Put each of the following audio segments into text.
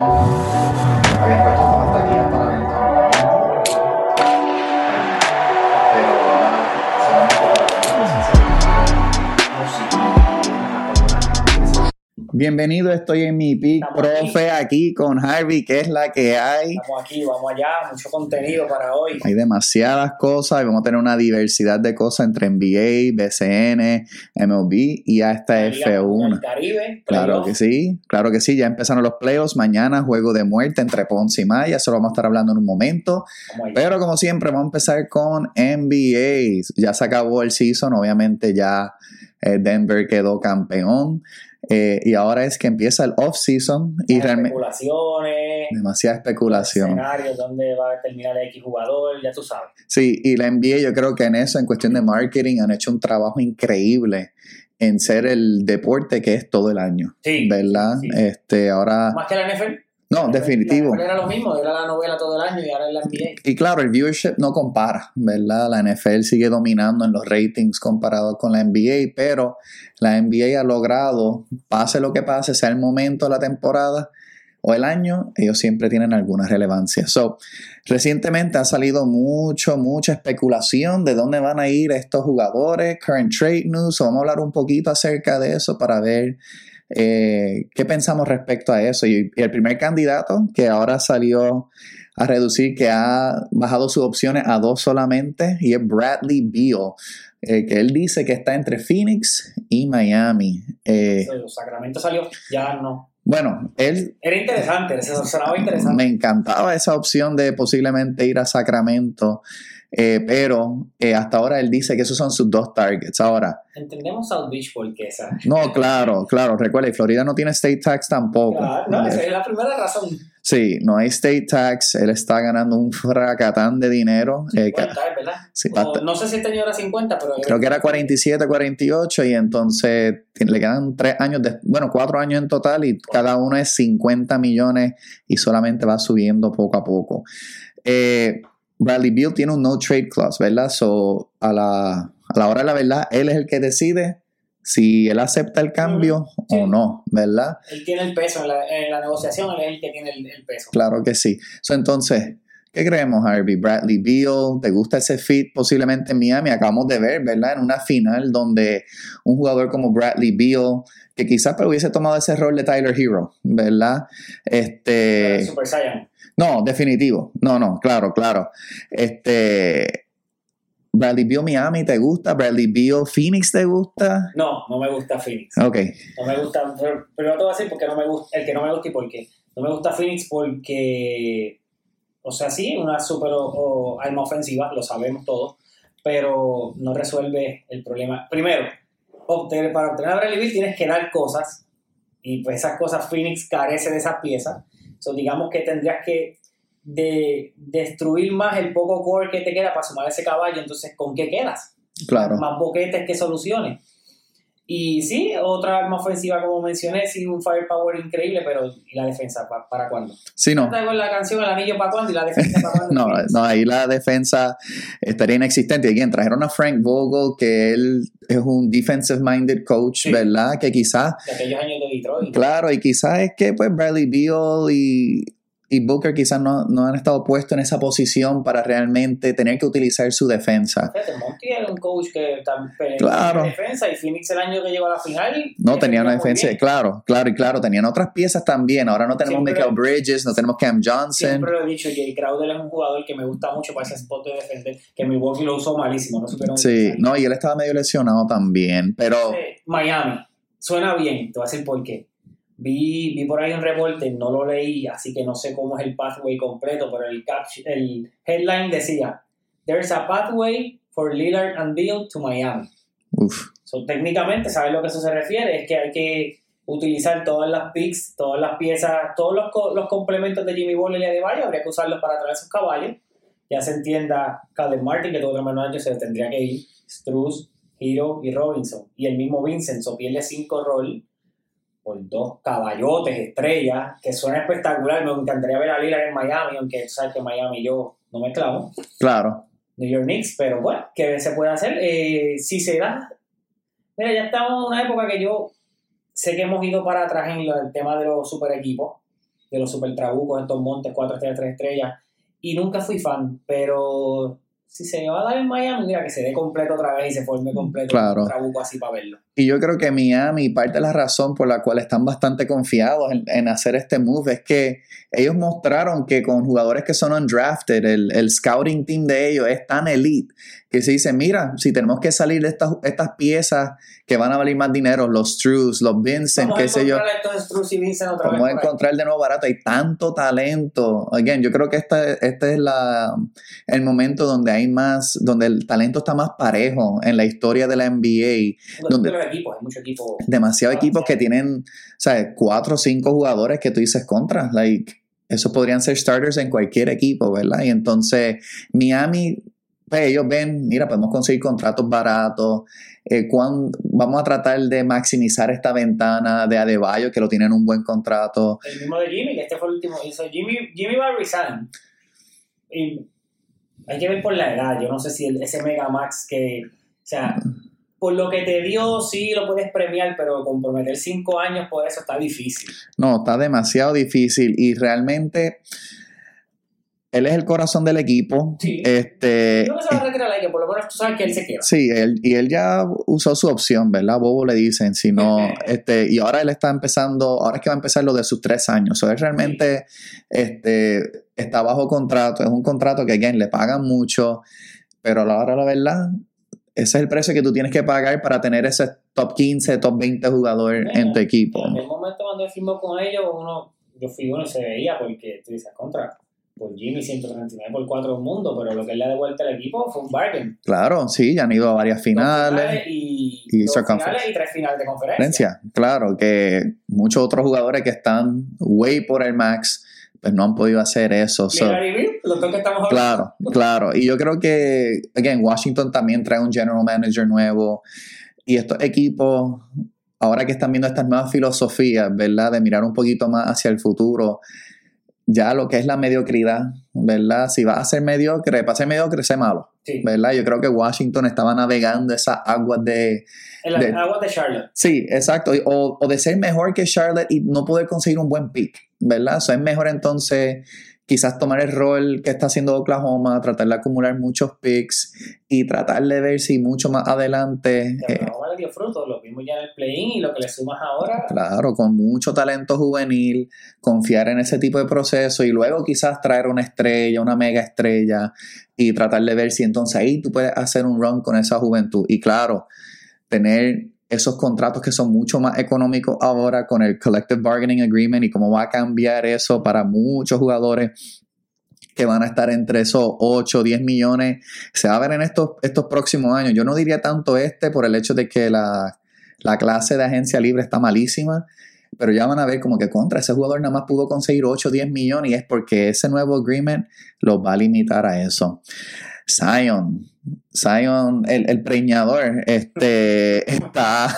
Habían Bienvenido, estoy en mi pick, Estamos profe, aquí con Harvey, que es la que hay. Vamos aquí, vamos allá, mucho contenido para hoy. Hay demasiadas cosas y vamos a tener una diversidad de cosas entre NBA, BCN, MLB y hasta La Liga Mundial F1. Caribe, Claro que sí, claro que sí, ya empezaron los playoffs, mañana juego de muerte entre Ponce y Maya, eso lo vamos a estar hablando en un momento, pero como siempre vamos a empezar con NBA, ya se acabó el season, obviamente ya eh, Denver quedó campeón eh, y ahora es que empieza el off-season y realmente especulaciones, demasiada especulación. escenarios, dónde va a terminar el X jugador, ya tú sabes. Sí, y la NBA yo creo que en eso, en cuestión de marketing, han hecho un trabajo increíble en ser el deporte que es todo el año, Sí. ¿verdad? sí. Este, ahora, Más que la NFL. No, definitivo. Era lo mismo, era la novela todo el año y ahora es la NBA. Y claro, el viewership no compara, ¿verdad? La NFL sigue dominando en los ratings comparado con la NBA, pero la NBA ha logrado, pase lo que pase, sea el momento de la temporada o el año, ellos siempre tienen alguna relevancia. So, recientemente ha salido mucho, mucha especulación de dónde van a ir estos jugadores, current trade news, so vamos a hablar un poquito acerca de eso para ver eh, qué pensamos respecto a eso. Y, y el primer candidato que ahora salió a reducir, que ha bajado sus opciones a dos solamente, y es Bradley Beal, eh, que él dice que está entre Phoenix y Miami. Eh, Sacramento salió, ya no. bueno, él Era interesante, sonaba interesante. me encantaba esa opción de posiblemente ir a Sacramento, eh, pero eh, hasta ahora él dice que esos son sus dos targets. Ahora, Entendemos South Beach porque esa. no, claro, claro, recuerda, y Florida no tiene state tax tampoco. Claro, no, esa es la primera razón. Sí, no hay state tax, él está ganando un fracatán de dinero. eh, que- 50, ¿verdad? sí, O no sé si este año era 50, pero. creo que era 47, 48 y entonces le quedan tres años, de, bueno, cuatro años en total y cada uno es 50 millones y solamente va subiendo poco a poco. Eh, Bradley Beal tiene un no trade clause, ¿verdad? So, a la, a la hora de la verdad, él es el que decide si él acepta el cambio Sí. o no, ¿verdad? Él tiene el peso en la, en la negociación, él es el que tiene el, el peso. Claro que sí. So, entonces, ¿qué creemos, Harvey? Bradley Beal, ¿te gusta ese fit posiblemente en Miami? Acabamos de ver, ¿verdad? En una final donde un jugador como Bradley Beal, que quizás hubiese tomado ese rol de Tyler Hero, ¿verdad? Este, Super Saiyan. No, definitivo. No, no, claro, claro. Este, Bradley Beal Miami, ¿te gusta? Bradley Beal Phoenix, ¿te gusta? No, no me gusta Phoenix. Ok, No me gusta, pero, pero no te voy a decir porque no me gusta, el que no me gusta y por qué. No me gusta Phoenix porque, o sea, sí, una super o- o arma ofensiva, lo sabemos todos, pero no resuelve el problema. Primero, obtener, para obtener a Bradley Beal tienes que dar cosas y pues esas cosas Phoenix carece de esas piezas. So, digamos que tendrías que de, destruir más el poco core que te queda para sumar ese caballo, entonces ¿con qué quedas? claro. más boquetes que soluciones. Y sí, otra arma ofensiva, como mencioné, sí, un firepower increíble, pero ¿y la defensa? ¿Pa- ¿Para cuándo? Sí, no. Traigo la canción El Anillo para cuándo y la defensa para cuándo. No, no, ahí la defensa estaría inexistente. Y again, trajeron a Frank Vogel, que él es un defensive minded coach, Sí. ¿verdad? Que quizás, De aquellos años de Detroit. claro, y quizás es que pues Bradley Beal y, y Booker quizás no, no han estado puestos en esa posición para realmente tener que utilizar su defensa. Monty era un coach que también Claro. defensa y Phoenix el año que llegó a la final. No tenía una defendía muy defensa, claro, claro y claro, tenían otras piezas también. Ahora no tenemos Siempre- Michael Bridges, no tenemos Cam Johnson. Siempre lo he dicho, Jay Crowder es un jugador que me gusta mucho para ese spot de defender, que Milwaukee lo usó malísimo, no supieron Sí, no, y él estaba medio lesionado también, pero Eh, Miami, suena bien, te voy a decir por qué. Vi, vi por ahí un reporte, no lo leí, así que no sé cómo es el pathway completo, pero el, cap, el headline decía: There's a pathway for Lillard and Beal to Miami. uf, So, técnicamente, ¿sabes lo que eso se refiere? Es que hay que utilizar todas las picks, todas las piezas, todos los, co- los complementos de Jimmy Butler y Adebayo, habría que usarlos para traer esos caballos. Ya se entienda Caleb Martin, que todo otro menos año se tendría que ir, Struz, Hero y Robinson. Y el mismo Vincent, so pierde cinco rol por dos caballotes, estrellas, que suena espectacular. Me encantaría ver a Lillard en Miami, aunque sabes que Miami yo no me clavo. claro. New York Knicks, pero bueno, ¿qué se puede hacer? Eh, si se da, mira, ya estamos en una época que yo sé que hemos ido para atrás en el tema de los super equipos, de los super trabucos, estos montes, 4 estrellas, 3 estrellas, y nunca fui fan, pero si se va a dar en Miami, mira, que se dé completo otra vez y se forme completo Claro. un trabuco así para verlo. Y yo creo que Miami, parte de la razón por la cual están bastante confiados en, en hacer este move es que ellos mostraron que con jugadores que son undrafted, el, el scouting team de ellos es tan elite que se dice, mira, si tenemos que salir de estas, estas piezas que van a valer más dinero, los Struz, los Vincent, Vamos qué sé yo, encontrar a encontrar de nuevo barato. Hay tanto talento. Again, yo creo que este, este es la, el momento donde hay más, donde el talento está más parejo en la historia de la NBA. donde- equipos, hay muchos equipos. Demasiados equipos que tienen, ¿sabes? Cuatro o cinco jugadores que tú dices contra. Like, esos podrían ser starters en cualquier equipo, ¿verdad? Y entonces, Miami, pues ellos ven, mira, podemos conseguir contratos baratos. eh, cuán- vamos a tratar de maximizar esta ventana de Adebayo, que lo tienen un buen contrato. El mismo de Jimmy, que este fue el último. Hizo Jimmy, Jimmy va a resign. Y hay que ver por la edad. Yo no sé si el- ese Mega Max que. O sea, por lo que te dio, sí lo puedes premiar, pero comprometer cinco años por eso está difícil. No, está demasiado difícil y realmente él es el corazón del equipo. Sí. Este, que se va a retirar que por lo menos tú sabes que él se queda. Sí, él, y él ya usó su opción, ¿verdad? Bobo le dicen, si no, este, y ahora él está empezando, ahora es que va a empezar lo de sus tres años. O sea, él realmente este, está bajo contrato, es un contrato que, again, le pagan mucho, pero a la hora la verdad, ese es el precio que tú tienes que pagar para tener ese top 15, top 20 jugador en tu equipo. En el momento cuando él firmó con ellos, uno, yo fui uno y se veía porque tú dices, contra, por Jimmy 139 por 4 del mundo, pero lo que él le ha devuelto al equipo fue un bargain. Claro, sí, ya han ido a varias finales. y, y dos circunferencia. finales y tres finales de. Conferencia, claro, que muchos otros jugadores que están way por el max, pues no han podido hacer eso. So, los dos que estamos claro, claro. Y yo creo que, again, Washington también trae un general manager nuevo. Y estos equipos, ahora que están viendo estas nuevas filosofías, ¿verdad? De mirar un poquito más hacia el futuro, ya lo que es la mediocridad, ¿verdad? Si vas a ser mediocre, para ser mediocre, sé malo, Sí, ¿verdad? Yo creo que Washington estaba navegando esas aguas de, las aguas de Charlotte. Sí, exacto. O, o de ser mejor que Charlotte y no poder conseguir un buen pick, ¿verdad? O sea, es mejor entonces quizás tomar el rol que está haciendo Oklahoma, tratar de acumular muchos picks y tratar de ver si mucho más adelante, Que eh, Oklahoma le dio fruto, lo vimos ya en el play-in y lo que le sumas ahora. claro, con mucho talento juvenil, confiar en ese tipo de proceso y luego quizás traer una estrella, una mega estrella y tratar de ver si entonces ahí tú puedes hacer un run con esa juventud. Y claro, tener esos contratos que son mucho más económicos ahora con el Collective Bargaining Agreement y cómo va a cambiar eso para muchos jugadores que van a estar entre esos 8 o 10 millones. Se va a ver en estos, próximos años. Yo no diría tanto este por el hecho de que la, la clase de agencia libre está malísima, pero ya van a ver como que contra ese jugador nada más pudo conseguir 8 o 10 millones y es porque ese nuevo agreement los va a limitar a eso. Zion, Zion, el, el preñador, este, está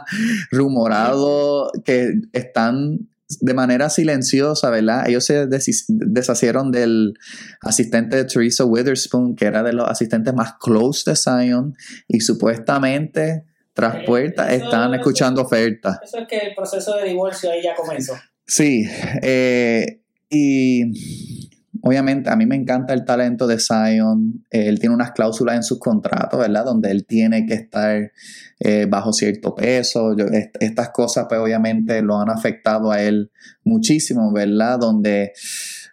rumorado que están de manera silenciosa, ¿verdad? Ellos se deshacieron del asistente de Teresa Witherspoon, que era de los asistentes más close de Zion, y supuestamente tras Eh, puertas están escuchando ofertas. Eso es que el proceso de divorcio ahí ya comenzó. Sí, eh, y obviamente a mí me encanta el talento de Zion. Él tiene unas cláusulas en sus contratos, ¿verdad? Donde él tiene que estar eh, bajo cierto peso. Estas cosas, pues obviamente lo han afectado a él muchísimo, ¿verdad? Donde...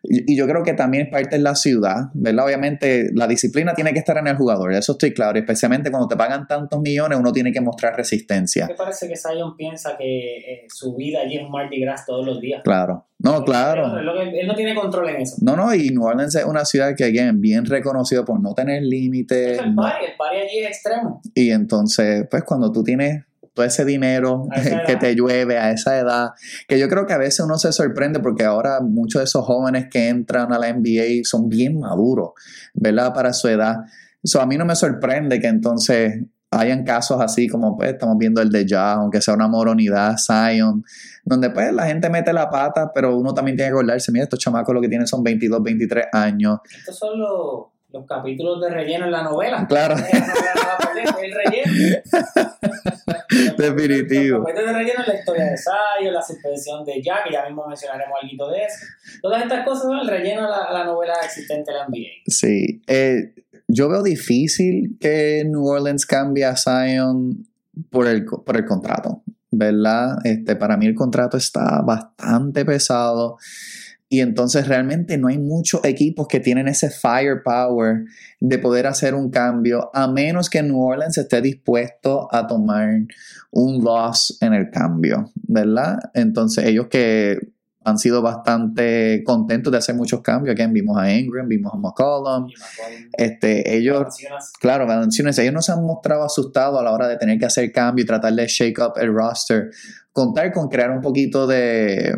Y y yo creo que también es parte de la ciudad, ¿verdad? Obviamente la disciplina tiene que estar en el jugador, eso estoy claro, especialmente cuando te pagan tantos millones, uno tiene que mostrar resistencia. ¿Qué parece que Zion piensa que eh, su vida allí es un Mardi Gras todos los días? Claro. No, claro. Él, no tiene control en eso. No, no, y New Orleans es una ciudad que, again, bien reconocido por no tener límites. Es el no- party, el party allí es extremo. y entonces, pues cuando tú tienes todo ese dinero que te llueve a esa edad, que yo creo que a veces uno se sorprende porque ahora muchos de esos jóvenes que entran a la NBA son bien maduros, ¿verdad? Para su edad. So, a mí no me sorprende que entonces hayan casos así como pues estamos viendo el de Ya, aunque sea una moronidad, Zion, donde pues la gente mete la pata, pero uno también tiene que acordarse, mira, estos chamacos lo que tienen son 22, 23 años. Estos son los, los capítulos de relleno en la novela. Claro. El relleno. Definitivo. Los capítulos de relleno es la historia de Sayo, la suspensión de Jack, que ya mismo mencionaremos algo de eso. Todas estas cosas son el relleno a la, a la novela existente de la NBA. Sí. Eh, yo veo difícil que New Orleans cambie a Zion por el, por el contrato, ¿verdad? Este, para mí el contrato está bastante pesado. Y entonces realmente no hay muchos equipos que tienen ese firepower de poder hacer un cambio, a menos que New Orleans esté dispuesto a tomar un loss en el cambio, ¿verdad? Entonces ellos que han sido bastante contentos de hacer muchos cambios, que vimos a Ingram, vimos a McCollum, este, ellos Claro, Valenciunas, ellos no se han mostrado asustados a la hora de tener que hacer cambio y tratar de shake up el roster. Contar con crear un poquito de,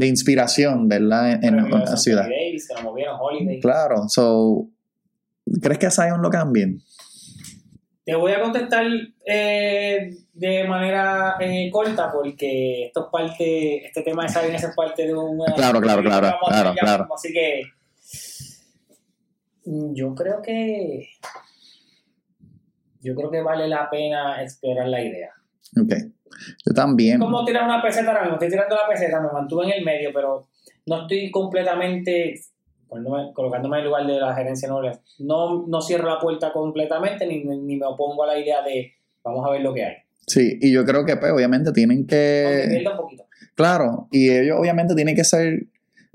de inspiración, ¿verdad? En, la ciudad. Davis, que lo movieron, Holiday. Claro, so, ¿crees que a Zion lo cambien? Te voy a contestar eh, de manera eh, corta porque esto es parte, este tema de Sabines es parte de una... Claro, claro, claro, claro, claro. mismo, Así que mm, yo creo que yo creo que vale la pena explorar la idea. Ok. Yo también. Como tirar una peseta ahora mismo, estoy tirando la peseta, me mantuve en el medio, pero no estoy completamente colocándome en el lugar de la gerencia Nueva. No, no cierro la puerta completamente ni, ni me opongo a la idea de vamos a ver lo que hay. Sí, y yo creo que pues obviamente tienen que... pierda un poquito. Claro, y ellos obviamente tienen que ser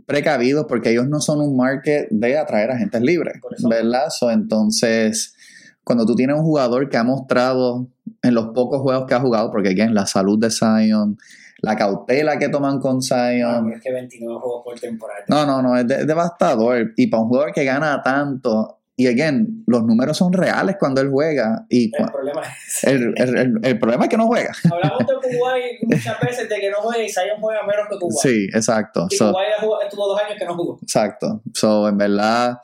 precavidos porque ellos no son un market de atraer agentes libres. ¿verdad? So, entonces, cuando tú tienes un jugador que ha mostrado en los pocos juegos que ha jugado, porque again, la salud de Zion, la cautela que toman con Ah, Zion, pero es que 29 juegos por temporada. no, no, no, es, de- es devastador. Y para un jugador que gana tanto, y again, los números son reales cuando él juega, y El problema es el, el- problema es que no juega. Hablamos de Kuwait muchas veces de que no juega y Zion juega menos que Kuwait. Sí, exacto. Y So- Kuwait estuvo dos años que no jugó. Exacto. So, en verdad,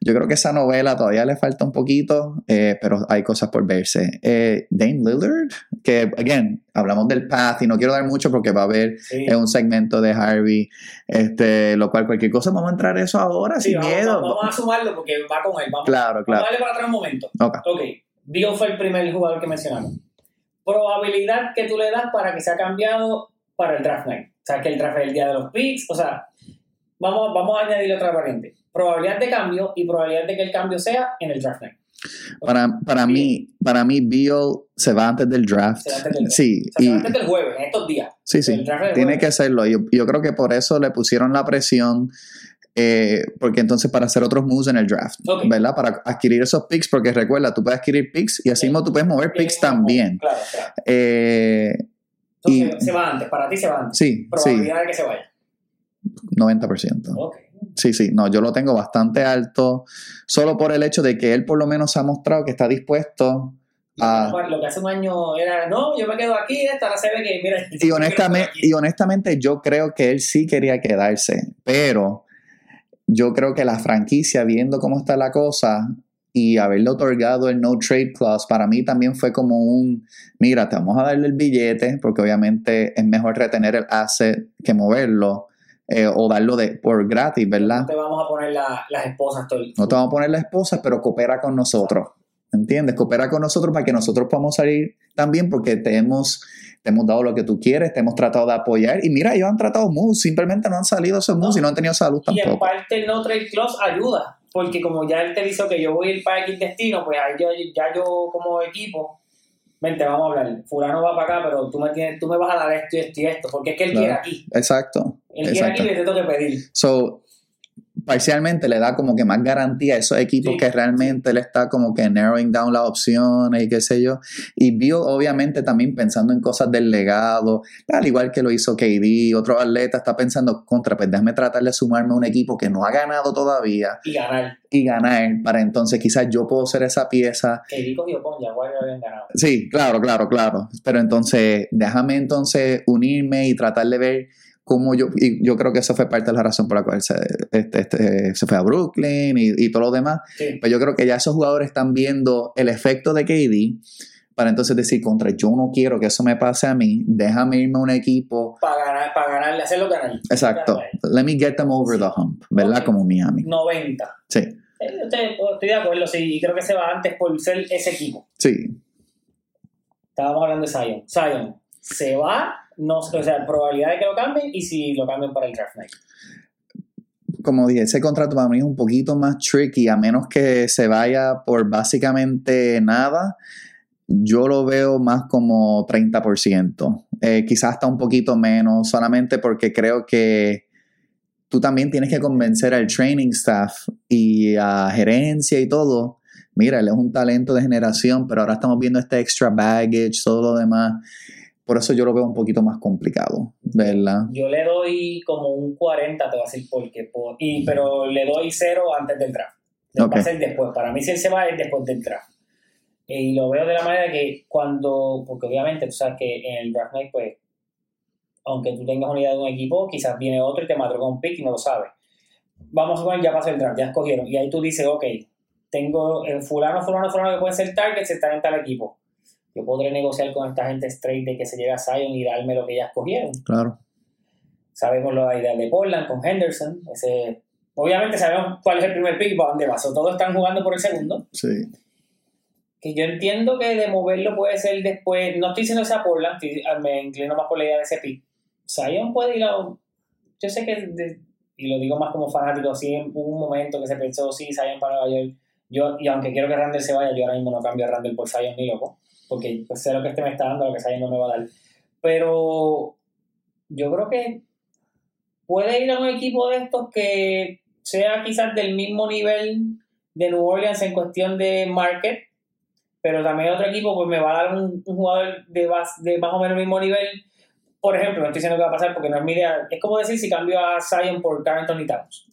yo creo que esa novela todavía le falta un poquito, eh, pero hay cosas por verse. Eh, Dame Lillard, que, again, hablamos del path y no quiero dar mucho porque va a haber Sí. un segmento de Harvey, este, lo cual cualquier cosa, vamos a entrar eso ahora Sí, sin vamos, miedo. vamos a sumarlo porque va con él. Vamos, Claro, vamos claro. a darle para atrás un momento. Ok. Ok, Bill fue el primer jugador que mencionamos. Probabilidad que tú le das para que sea cambiado para el draft night. O sea, que el draft es el día de los picks. O sea, vamos, vamos a añadirle otra variante. Probabilidad de cambio y probabilidad de que el cambio sea en el draft night. Para, para mí, para mí, Bill se va antes del draft. Se va antes del. Sí, O sea, y, antes del jueves, en estos días. sí, sí. Tiene jueves. que hacerlo. Yo, yo creo que por eso le pusieron la presión, eh, porque entonces para hacer otros moves en el draft. ¿verdad? Para adquirir esos picks, porque recuerda, tú puedes adquirir picks y así Sí. mismo tú puedes mover picks también. Claro, claro. Eh, Entonces, Y- se va antes, para ti se va antes. sí, sí, Probabilidad de que se vaya. 90%. Ok. Sí, sí, no, yo lo tengo bastante alto, solo por el hecho de que él por lo menos ha mostrado que está dispuesto a... Lo que hace un año era, no, yo me quedo aquí, esta ahora se ve que, mira, Y honestamente, y honestamente yo creo que él sí quería quedarse, pero yo creo que la franquicia, viendo cómo está la cosa y haberle otorgado el no trade clause, para mí también fue como un, mira, te vamos a darle el billete, porque obviamente es mejor retener el asset que moverlo, eh, o darlo de, por gratis, ¿verdad? no te vamos a poner la- las esposas todo el No te vamos a poner la esposa, pero coopera con nosotros. ¿Entiendes? Coopera con nosotros para que nosotros podamos salir también porque te hemos, te hemos dado lo que tú quieres, te hemos tratado de apoyar. Y mira, ellos han tratado moves, simplemente no han salido esos No. y no han tenido salud Y en tampoco. parte el no trade clause ayuda, porque como ya él te dice que yo voy a ir para X destino, pues ahí yo, ya yo como equipo, vente, vamos a hablar, fulano va para acá, pero tú me, tienes, tú me vas a dar esto y esto y esto, porque es que él Claro. quiere aquí. Exacto. Él quiere aquí y le tengo que pedir. So, parcialmente le da como que más garantía a esos equipos Sí. que realmente le está como que narrowing down las opciones y qué sé yo. Y vio obviamente también pensando en cosas del legado, al igual que lo hizo KD, otro atleta está pensando contra, pues déjame tratar de sumarme a un equipo que no ha ganado todavía Y ganar. y ganar para entonces quizás yo puedo ser esa pieza. Dico y con Jaguar ya habían ganado. Sí, claro, claro, claro. Pero entonces déjame entonces unirme y tratar de ver cómo yo, y yo creo que eso fue parte de la razón por la cual se, este, este, se fue a Brooklyn y, y todo lo demás. Sí. Pero yo creo que ya esos jugadores están viendo el efecto de KD para entonces decir contra, yo no quiero que eso me pase a mí, déjame irme a un equipo. Para ganar, para ganarle, hacerlo ganar. Exacto. Ganar. Let me get them over the hump, ¿verdad? Como Miami. 90. Sí. Eh, estoy, estoy de acuerdo, sí, y creo que se va antes por ser ese equipo. Sí, Estábamos hablando de Zion. Zion se va, no, o sea, probabilidad de que lo cambien y si lo cambian para el draft night. como dije, ese contrato para mí es un poquito más tricky, a menos que se vaya por básicamente nada. Yo lo veo más como 30%, eh, quizás hasta un poquito menos, solamente porque creo que tú también tienes que convencer al training staff y a gerencia y todo. Mira, él es un talento de generación, pero ahora estamos viendo este extra baggage, todo lo demás. Por eso yo lo veo un poquito más complicado, ¿verdad? Yo le doy como un 40, te voy a decir por qué. por- y, pero le doy cero antes del draft. Ok. Va a ser después. Para mí, si él se va, es después del draft. Y lo veo de la manera que cuando, porque obviamente tú sabes que en el draft night, pues, aunque tú tengas una idea de un equipo, quizás viene otro y te mató con un pick y no lo sabes. Vamos a suponer, ya pasó el draft, ya escogieron. Y ahí tú dices, ok, tengo el fulano, fulano, fulano que puede ser target, se está en tal equipo. Yo podré negociar con esta gente straight de que se llegue a Zion y darme lo que ya escogieron. Claro. Sabemos la idea de Portland con Henderson. Ese, obviamente sabemos cuál es el primer pick y para dónde va. Todos están jugando por el segundo. Sí. Que yo entiendo que de moverlo puede ser después. No estoy diciendo que sea Portland, estoy- me inclino más por la idea de ese pick. Zion puede ir a. Yo sé que, de- y lo digo más como fanático, sí hubo un momento que se pensó, sí, Zion para Nueva York. Yo, y aunque quiero que Randall se vaya, yo ahora mismo no cambio a Randall por Zion ni loco. Porque pues, sé lo que este me está dando, lo que Zion no me va a dar. Pero yo creo que puede ir a un equipo de estos que sea quizás del mismo nivel de New Orleans en cuestión de market, pero también otro equipo pues me va a dar un, un jugador de más, de más o menos el mismo nivel. Por ejemplo, no estoy diciendo que va a pasar porque no es mi idea. Es como decir si cambio a Zion por Carrington y Towns.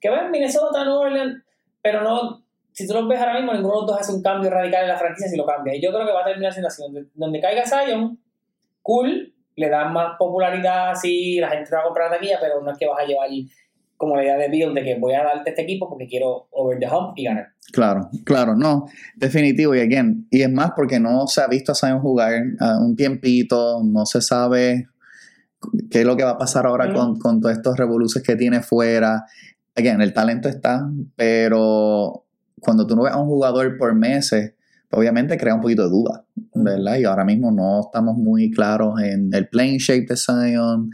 Que va en Minnesota, New Orleans, pero no. Si tú los ves ahora mismo, ninguno de los dos hace un cambio radical en la franquicia si lo cambia. Y yo creo que va a terminar siendo así. Donde, donde caiga Zion, cool, le dan más popularidad así, la gente te va a comprar la taquilla, pero no es que vas a llevar como la idea de Bill de que voy a darte este equipo porque quiero over the hump y ganar. Claro, claro, no, definitivo. Y again, y es más porque no se ha visto a Zion jugar ah, un tiempito, no se sabe qué es lo que va a pasar ahora con, con todos estos revoluciones que tiene fuera. Again, el talento está, pero cuando tú no ves a un jugador por meses, pues obviamente crea un poquito de duda, ¿verdad? Y ahora mismo no estamos muy claros en el playing shape de Zion.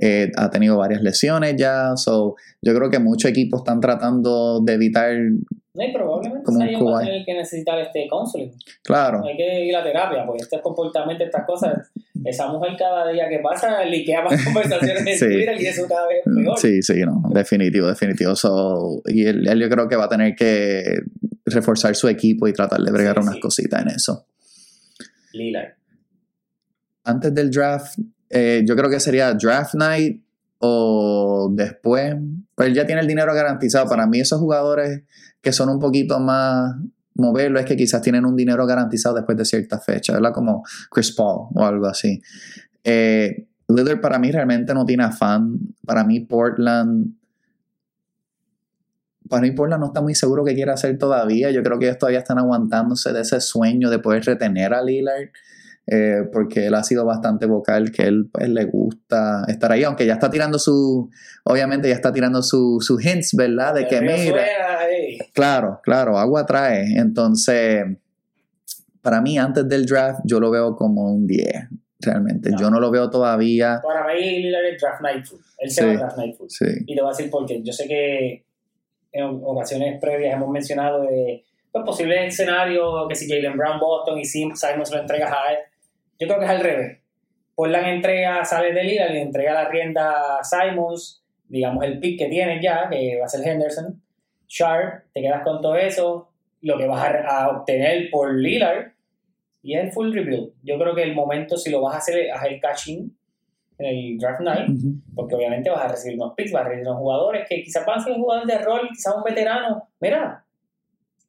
eh, ha tenido varias lesiones ya, so yo creo que muchos equipos están tratando de evitar, No, y probablemente Como un Zion va a Kawhi. tener que necesitar este counseling. claro, Hay que ir a terapia, porque este comportamiento, estas cosas, esa mujer cada día que pasa liquea más conversaciones en Sí. Twitter y eso cada vez es peor. Sí, sí, no, definitivo, definitivo. So, y él, él yo creo que va a tener que reforzar su equipo y tratar de bregar Sí, unas sí. cositas en eso. Lillard. Antes del draft, eh, yo creo que sería draft night o después. Pero él ya tiene el dinero garantizado. Para mí, esos jugadores que son un poquito más moverlo es que quizás tienen un dinero garantizado después de cierta fecha, ¿verdad? Como Chris Paul o algo así. Eh, Lillard para mí realmente no tiene afán. Para mí Portland... Para mí Portland no está muy seguro que quiere hacer todavía. Yo creo que ellos todavía están aguantándose de ese sueño de poder retener a Lillard. Eh, porque él ha sido bastante vocal, que él pues, le gusta estar ahí, aunque ya está tirando su, obviamente ya está tirando sus su hints, ¿verdad? De que mira. Claro, claro, agua trae. Entonces, para mí, antes del draft, yo lo veo como un 10, realmente. No. Yo no lo veo todavía. Para mí, Lillard es draft night full. Él se Sí. va a draft night full. Sí, Y te voy a decir por qué. Yo sé que en ocasiones previas hemos mencionado de pues, posibles escenarios que si Jalen Brown, Boston y Sim- Simon se lo entregas a él. Yo creo que es al revés. Portland entrega, sale de Lillard y le entrega la rienda a Simons, digamos el pick que tienes ya, que va a ser Henderson. Sharp, te quedas con todo eso, lo que vas a, obtener por Lillard y es el full rebuild. Yo creo que el momento, si lo vas a hacer, es el catching en el draft night Ujú. porque obviamente vas a recibir unos picks, vas a recibir unos jugadores que quizás van a ser jugadores de rol, quizás un veterano. Mira,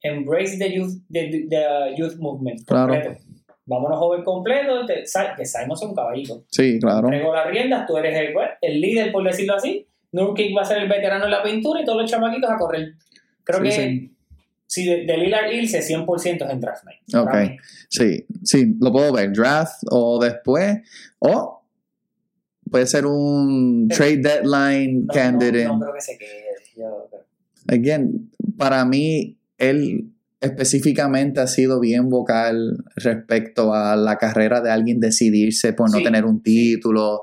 embrace the youth, the, the youth movement Claro. completo. Vámonos joven completo, te- sa- que Simon es un caballito. sí, claro. Entrego las riendas, tú eres el, pues, el líder, por decirlo así. Nurkic va a ser el veterano en la pintura y todos los chamaquitos a correr. Creo Sí, que sí. si de, de Lillard irse 100% es en draft night. Ok. Para mí. Sí, sí, lo puedo ver. Draft o después. O puede ser un trade deadline No, candidate. no, no creo que se quede. Yo creo- again, para mí, él específicamente ha sido bien vocal respecto a la carrera de alguien decidirse por no Sí, tener un título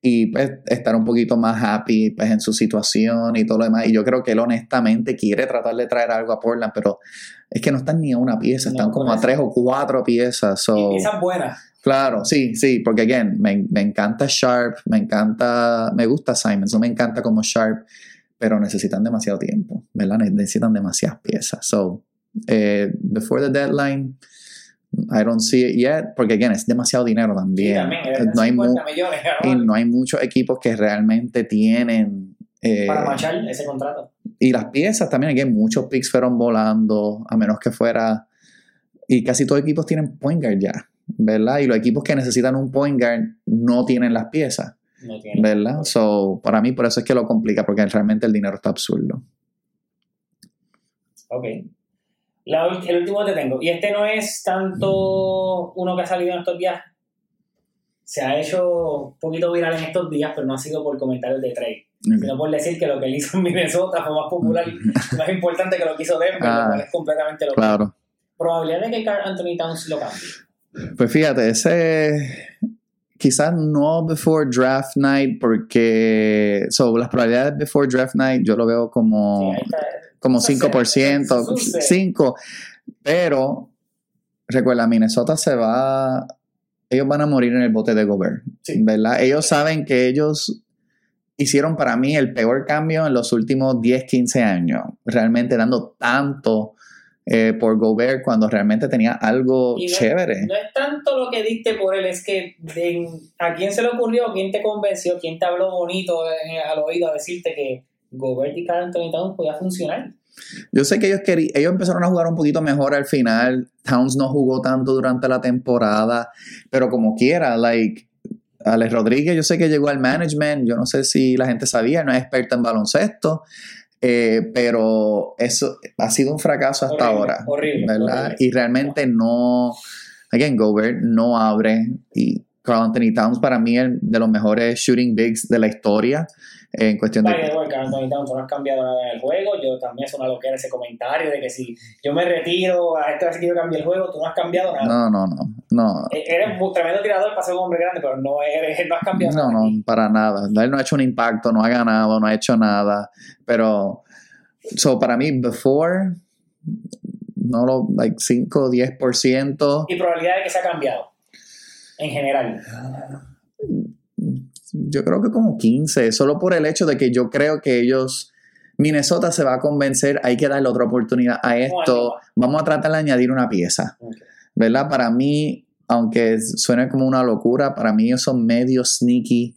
y pues, estar un poquito más happy pues, en su situación y todo lo demás. Y yo creo que él honestamente quiere tratar de traer algo a Portland, pero es que no están ni a una pieza, están No, como por a tres o cuatro piezas. so- Y piezas buenas. Claro, sí, sí, porque again, me, me encanta Sharp, me encanta, me gusta Simons, no me encanta como Sharp, pero necesitan demasiado tiempo, ¿verdad? Ne- Necesitan demasiadas piezas. So, eh, before the deadline, I don't see it yet, porque again, es demasiado dinero Sí, también. no, hay mu- 50 millones y no hay muchos equipos que realmente tienen... eh, para machar ese contrato. y las piezas también, again, muchos picks fueron volando, a menos que fuera. Y casi todos los equipos tienen point guard ya, ¿verdad? Y los equipos que necesitan un point guard no tienen las piezas, No. ¿verdad? So, para mí, por eso es que lo complica, porque realmente el dinero está absurdo. Ok. La el último que te tengo. Y este no es tanto uno que ha salido en estos días. Se ha hecho un poquito viral en estos días, pero no ha sido por comentarios de trade. Sino por decir que lo que él hizo en Minnesota fue más popular y más importante que lo que hizo Denver, Ah, lo cual es completamente lo Claro. Probabilidad de que Carl Anthony Towns lo cambie. Pues fíjate, ese quizás no before draft night, porque so, las probabilidades before draft night yo lo veo como. Sí, ahí está. Como Eso 5%, se- eso se- 5%. Pero, recuerda, Minnesota se va, ellos van a morir en el bote de Gobert, Sí. ¿verdad? Ellos saben que ellos hicieron para mí el peor cambio en los últimos 10, 15 años, realmente dando tanto eh, por Gobert cuando realmente tenía algo no- chévere. No es tanto lo que diste por él, es que de- a quién se le ocurrió, quién te convenció, quién te habló bonito en- al oído a decirte que Gobert y Carl Anthony Towns podía funcionar. Yo sé que ellos querían, ellos empezaron a jugar un poquito mejor al final. Towns no jugó tanto durante la temporada, pero como quiera, like Alex Rodríguez, yo sé que llegó al management, yo no sé si la gente sabía, no es experta en baloncesto, eh, pero eso ha sido un fracaso hasta Horrible, ahora, horrible, ¿verdad? horrible. Y realmente no, again, Gobert no abre y Carl Anthony Towns para mí es de los mejores shooting bigs de la historia eh, en cuestión de... By the way, Carl Anthony Towns tú no has cambiado nada en el juego. Yo también es una loquera ese comentario de que si yo me retiro, a esta vez que yo cambié el juego, tú no has cambiado nada. No, no, no, no. E- Eres un tremendo tirador para ser un hombre grande, pero no, eres, no has cambiado No, nada. no, aquí. para nada. Él no ha hecho un impacto, no ha ganado, no ha hecho nada. Pero, so para mí, before, no lo, like 5 o 10%. Y probabilidad de que se ha cambiado. En general. Yo creo que como 15, solo por el hecho de que yo creo que ellos, Minnesota se va a convencer, hay que darle otra oportunidad a esto, vamos a tratar de añadir una pieza. ¿verdad? Para mí, aunque suene como una locura, para mí ellos son medio sneaky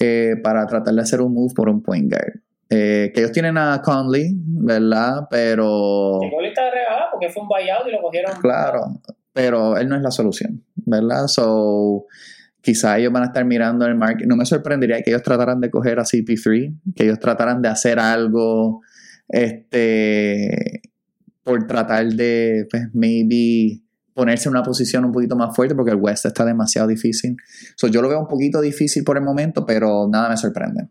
eh, para tratar de hacer un move por un point guard. Eh, que ellos tienen a Conley, ¿verdad? Pero... Lista de regalada porque fue un buyout y lo cogieron. Claro, pero él no es la solución, ¿verdad? So, quizá ellos van a estar mirando el market. No me sorprendería que ellos trataran de coger a CP3, que ellos trataran de hacer algo, este, por tratar de, pues, maybe ponerse en una posición un poquito más fuerte, porque el West está demasiado difícil. So, yo lo veo un poquito difícil por el momento, pero nada me sorprende.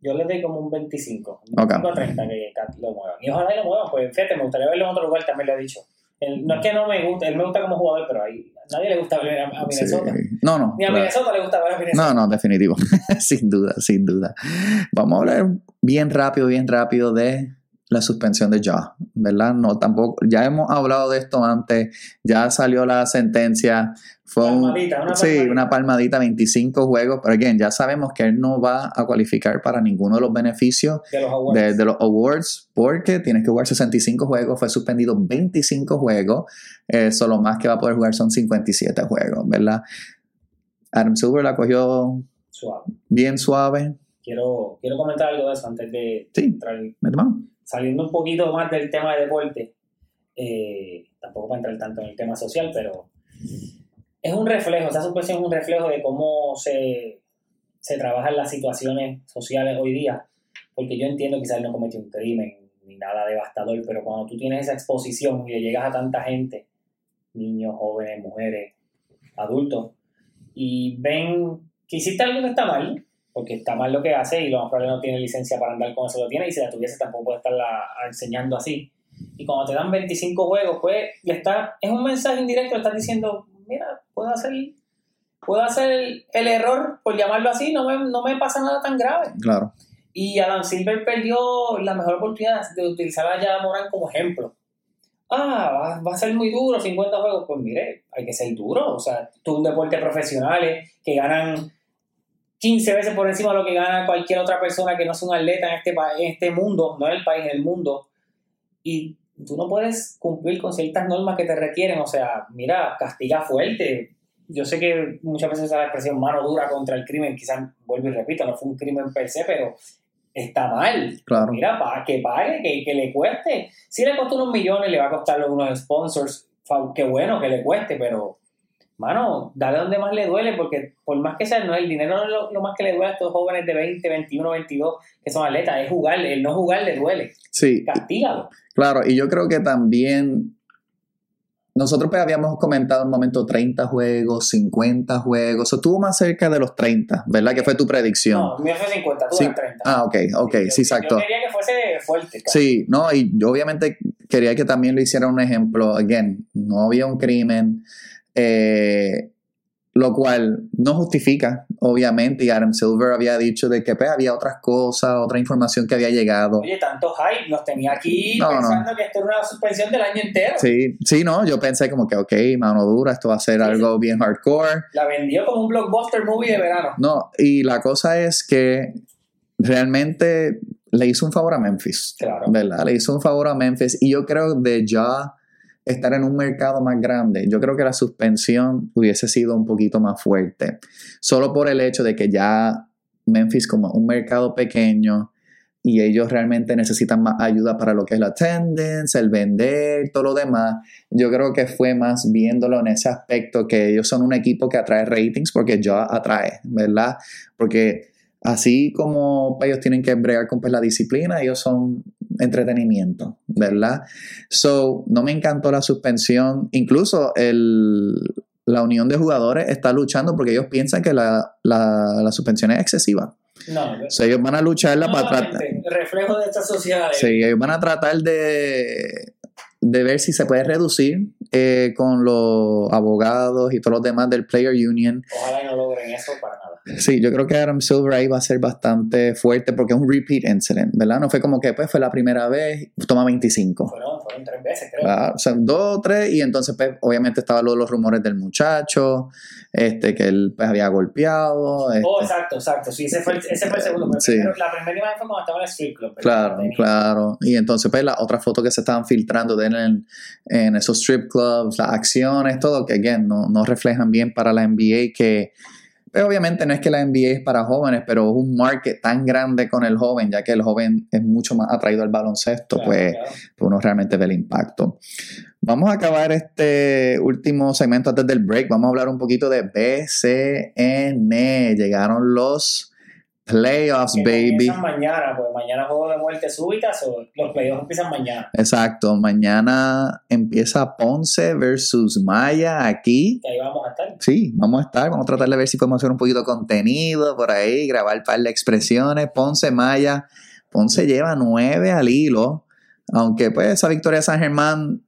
Yo le doy como un 25. Un Ok. 25 a 30 que lo muevan. Y ojalá y lo muevan, pues fíjate, me gustaría verlo en otro lugar, también lo he dicho. No es que no me guste, él me gusta como jugador, pero ahí nadie le gusta ver a, Minnesota. Sí. No, no. Ni a claro. Minnesota le gusta ver a Minnesota. No, no, definitivo. sin duda, sin duda. Vamos a hablar bien rápido, bien rápido de la suspensión de Ja, ¿verdad? No, tampoco, ya hemos hablado de esto antes, ya salió la sentencia, fue un, Palmadita, una sí, palmadita. una palmadita, 25 juegos, pero again, ya sabemos que él no va a cualificar para ninguno de los beneficios De los awards. de, de los awards porque tienes que jugar 65 juegos, fue suspendido 25 juegos, eh, solo más que va a poder jugar son 57 juegos, ¿verdad? Adam Silver la cogió Suave. bien suave. Quiero, quiero comentar algo de eso antes de Sí, entrar. mano. Saliendo un poquito más del tema de deporte, eh, tampoco para entrar tanto en el tema social, pero es un reflejo, esa suspensión es un reflejo de cómo se, se trabajan las situaciones sociales hoy día, porque yo entiendo que quizás no cometió un crimen ni nada devastador, pero cuando tú tienes esa exposición y le llegas a tanta gente, niños, jóvenes, mujeres, adultos, y ven que hiciste algo que está mal, porque está mal lo que hace y lo más probable no tiene licencia para andar con eso lo tiene y si la tuviese tampoco puede estarla enseñando así. Y cuando te dan 25 juegos, pues le está, es un mensaje indirecto, le estás diciendo, mira, puedo hacer, puedo hacer el, el error, por llamarlo así, no me, no me pasa nada tan grave. Claro. Y Adam Silver perdió la mejor oportunidad de utilizar a Yada Morán como ejemplo. Ah, va, va a ser muy duro, 50 juegos. Pues mire, hay que ser duro. O sea, tú un deporte profesionales que ganan 15 veces por encima de lo que gana cualquier otra persona que no es un atleta en este, en este mundo, no en el país, en el mundo. Y tú no puedes cumplir con ciertas normas que te requieren. O sea, mira, castiga fuerte. Yo sé que muchas veces la expresión mano dura contra el crimen, quizás vuelvo y repito, no fue un crimen per se, pero está mal. Claro. Mira, que pague, que, que le cueste. Si le costó unos millones, le va a costar unos sponsors. Qué bueno que le cueste, pero, mano, dale donde más le duele, porque por más que sea, no el dinero no es lo, lo más que le duele a estos jóvenes de 20, 21, 22 que son atletas, es jugar. El no jugar le duele. Sí, Castígalo. claro. Y yo creo que también nosotros pues habíamos comentado un momento 30 juegos, 50 juegos. O estuvo más cerca de los 30, ¿verdad? Que fue tu predicción. No, mío fue 50, tú Sí. eres 30. Ah, ok, ok, sí, exacto. Yo quería que fuese fuerte. claro. Sí, no, y yo obviamente quería que también lo hiciera un ejemplo. Again, no había un crimen, eh, lo cual no justifica, obviamente. Y Adam Silver había dicho de que pues, había otras cosas, otra información que había llegado. Oye, tanto hype, nos tenía aquí No, no. pensando que esto era una suspensión del año entero. Sí, sí, no, yo pensé como que, ok, mano dura, esto va a ser Sí, algo bien hardcore. La vendió como un blockbuster movie de verano. No, y la cosa es que realmente le hizo un favor a Memphis. Claro. ¿Verdad? Le hizo un favor a Memphis. Y yo creo de ya estar en un mercado más grande, yo creo que la suspensión hubiese sido un poquito más fuerte. Solo por el hecho de que ya Memphis como un mercado pequeño y ellos realmente necesitan más ayuda para lo que es la attendance, el vender, todo lo demás. Yo creo que fue más viéndolo en ese aspecto que ellos son un equipo que atrae ratings porque ya atrae, ¿verdad? Porque así como ellos tienen que bregar con pues, la disciplina, ellos son entretenimiento, ¿verdad? So, no me encantó la suspensión. Incluso el, la unión de jugadores está luchando porque ellos piensan que la, la, la suspensión es excesiva. No, So, ellos van a lucharla para tratar. reflejo de esta sociedad. Sí, ellos van a tratar de, de ver si se puede reducir eh, con los abogados y todos los demás del Player Union. Ojalá no logren eso para nada. Sí, yo creo que Adam Silver ahí va a ser bastante fuerte porque es un repeat incident, ¿verdad? No fue como que pues fue la primera vez, toma 25. Fueron, fueron tres veces, creo. Ah, o sea, dos o tres, y entonces, pues, obviamente estaban los, los rumores del muchacho, este, que él pues, había golpeado. este, Oh, exacto, exacto. Sí, ese fue el, ese fue el segundo. Pero Sí. primero- la primera imagen fue cuando estaba en el strip club. ¿verdad? Claro, claro. Y entonces, pues, las otras fotos que se estaban filtrando de él en, en esos strip clubs, las acciones, todo, que, again, no, no reflejan bien para la NBA, que, pues, obviamente no es que la NBA es para jóvenes, pero es un market tan grande con el joven, ya que el joven es mucho más atraído al baloncesto, Claro, pues, claro. pues uno realmente ve el impacto. Vamos a acabar este último segmento antes del break. Vamos a hablar un poquito de BCN. Llegaron los playoffs, Que baby. mañana, pues mañana juego de muerte súbita, o los playoffs empiezan mañana. Exacto. Mañana empieza Ponce versus Maya aquí. Que ahí vamos a estar. Sí, vamos a estar. Vamos a tratar de ver si podemos hacer un poquito de contenido por ahí, grabar un par de expresiones. Ponce, Maya. Ponce lleva nueve al hilo. Aunque pues esa victoria de San Germán,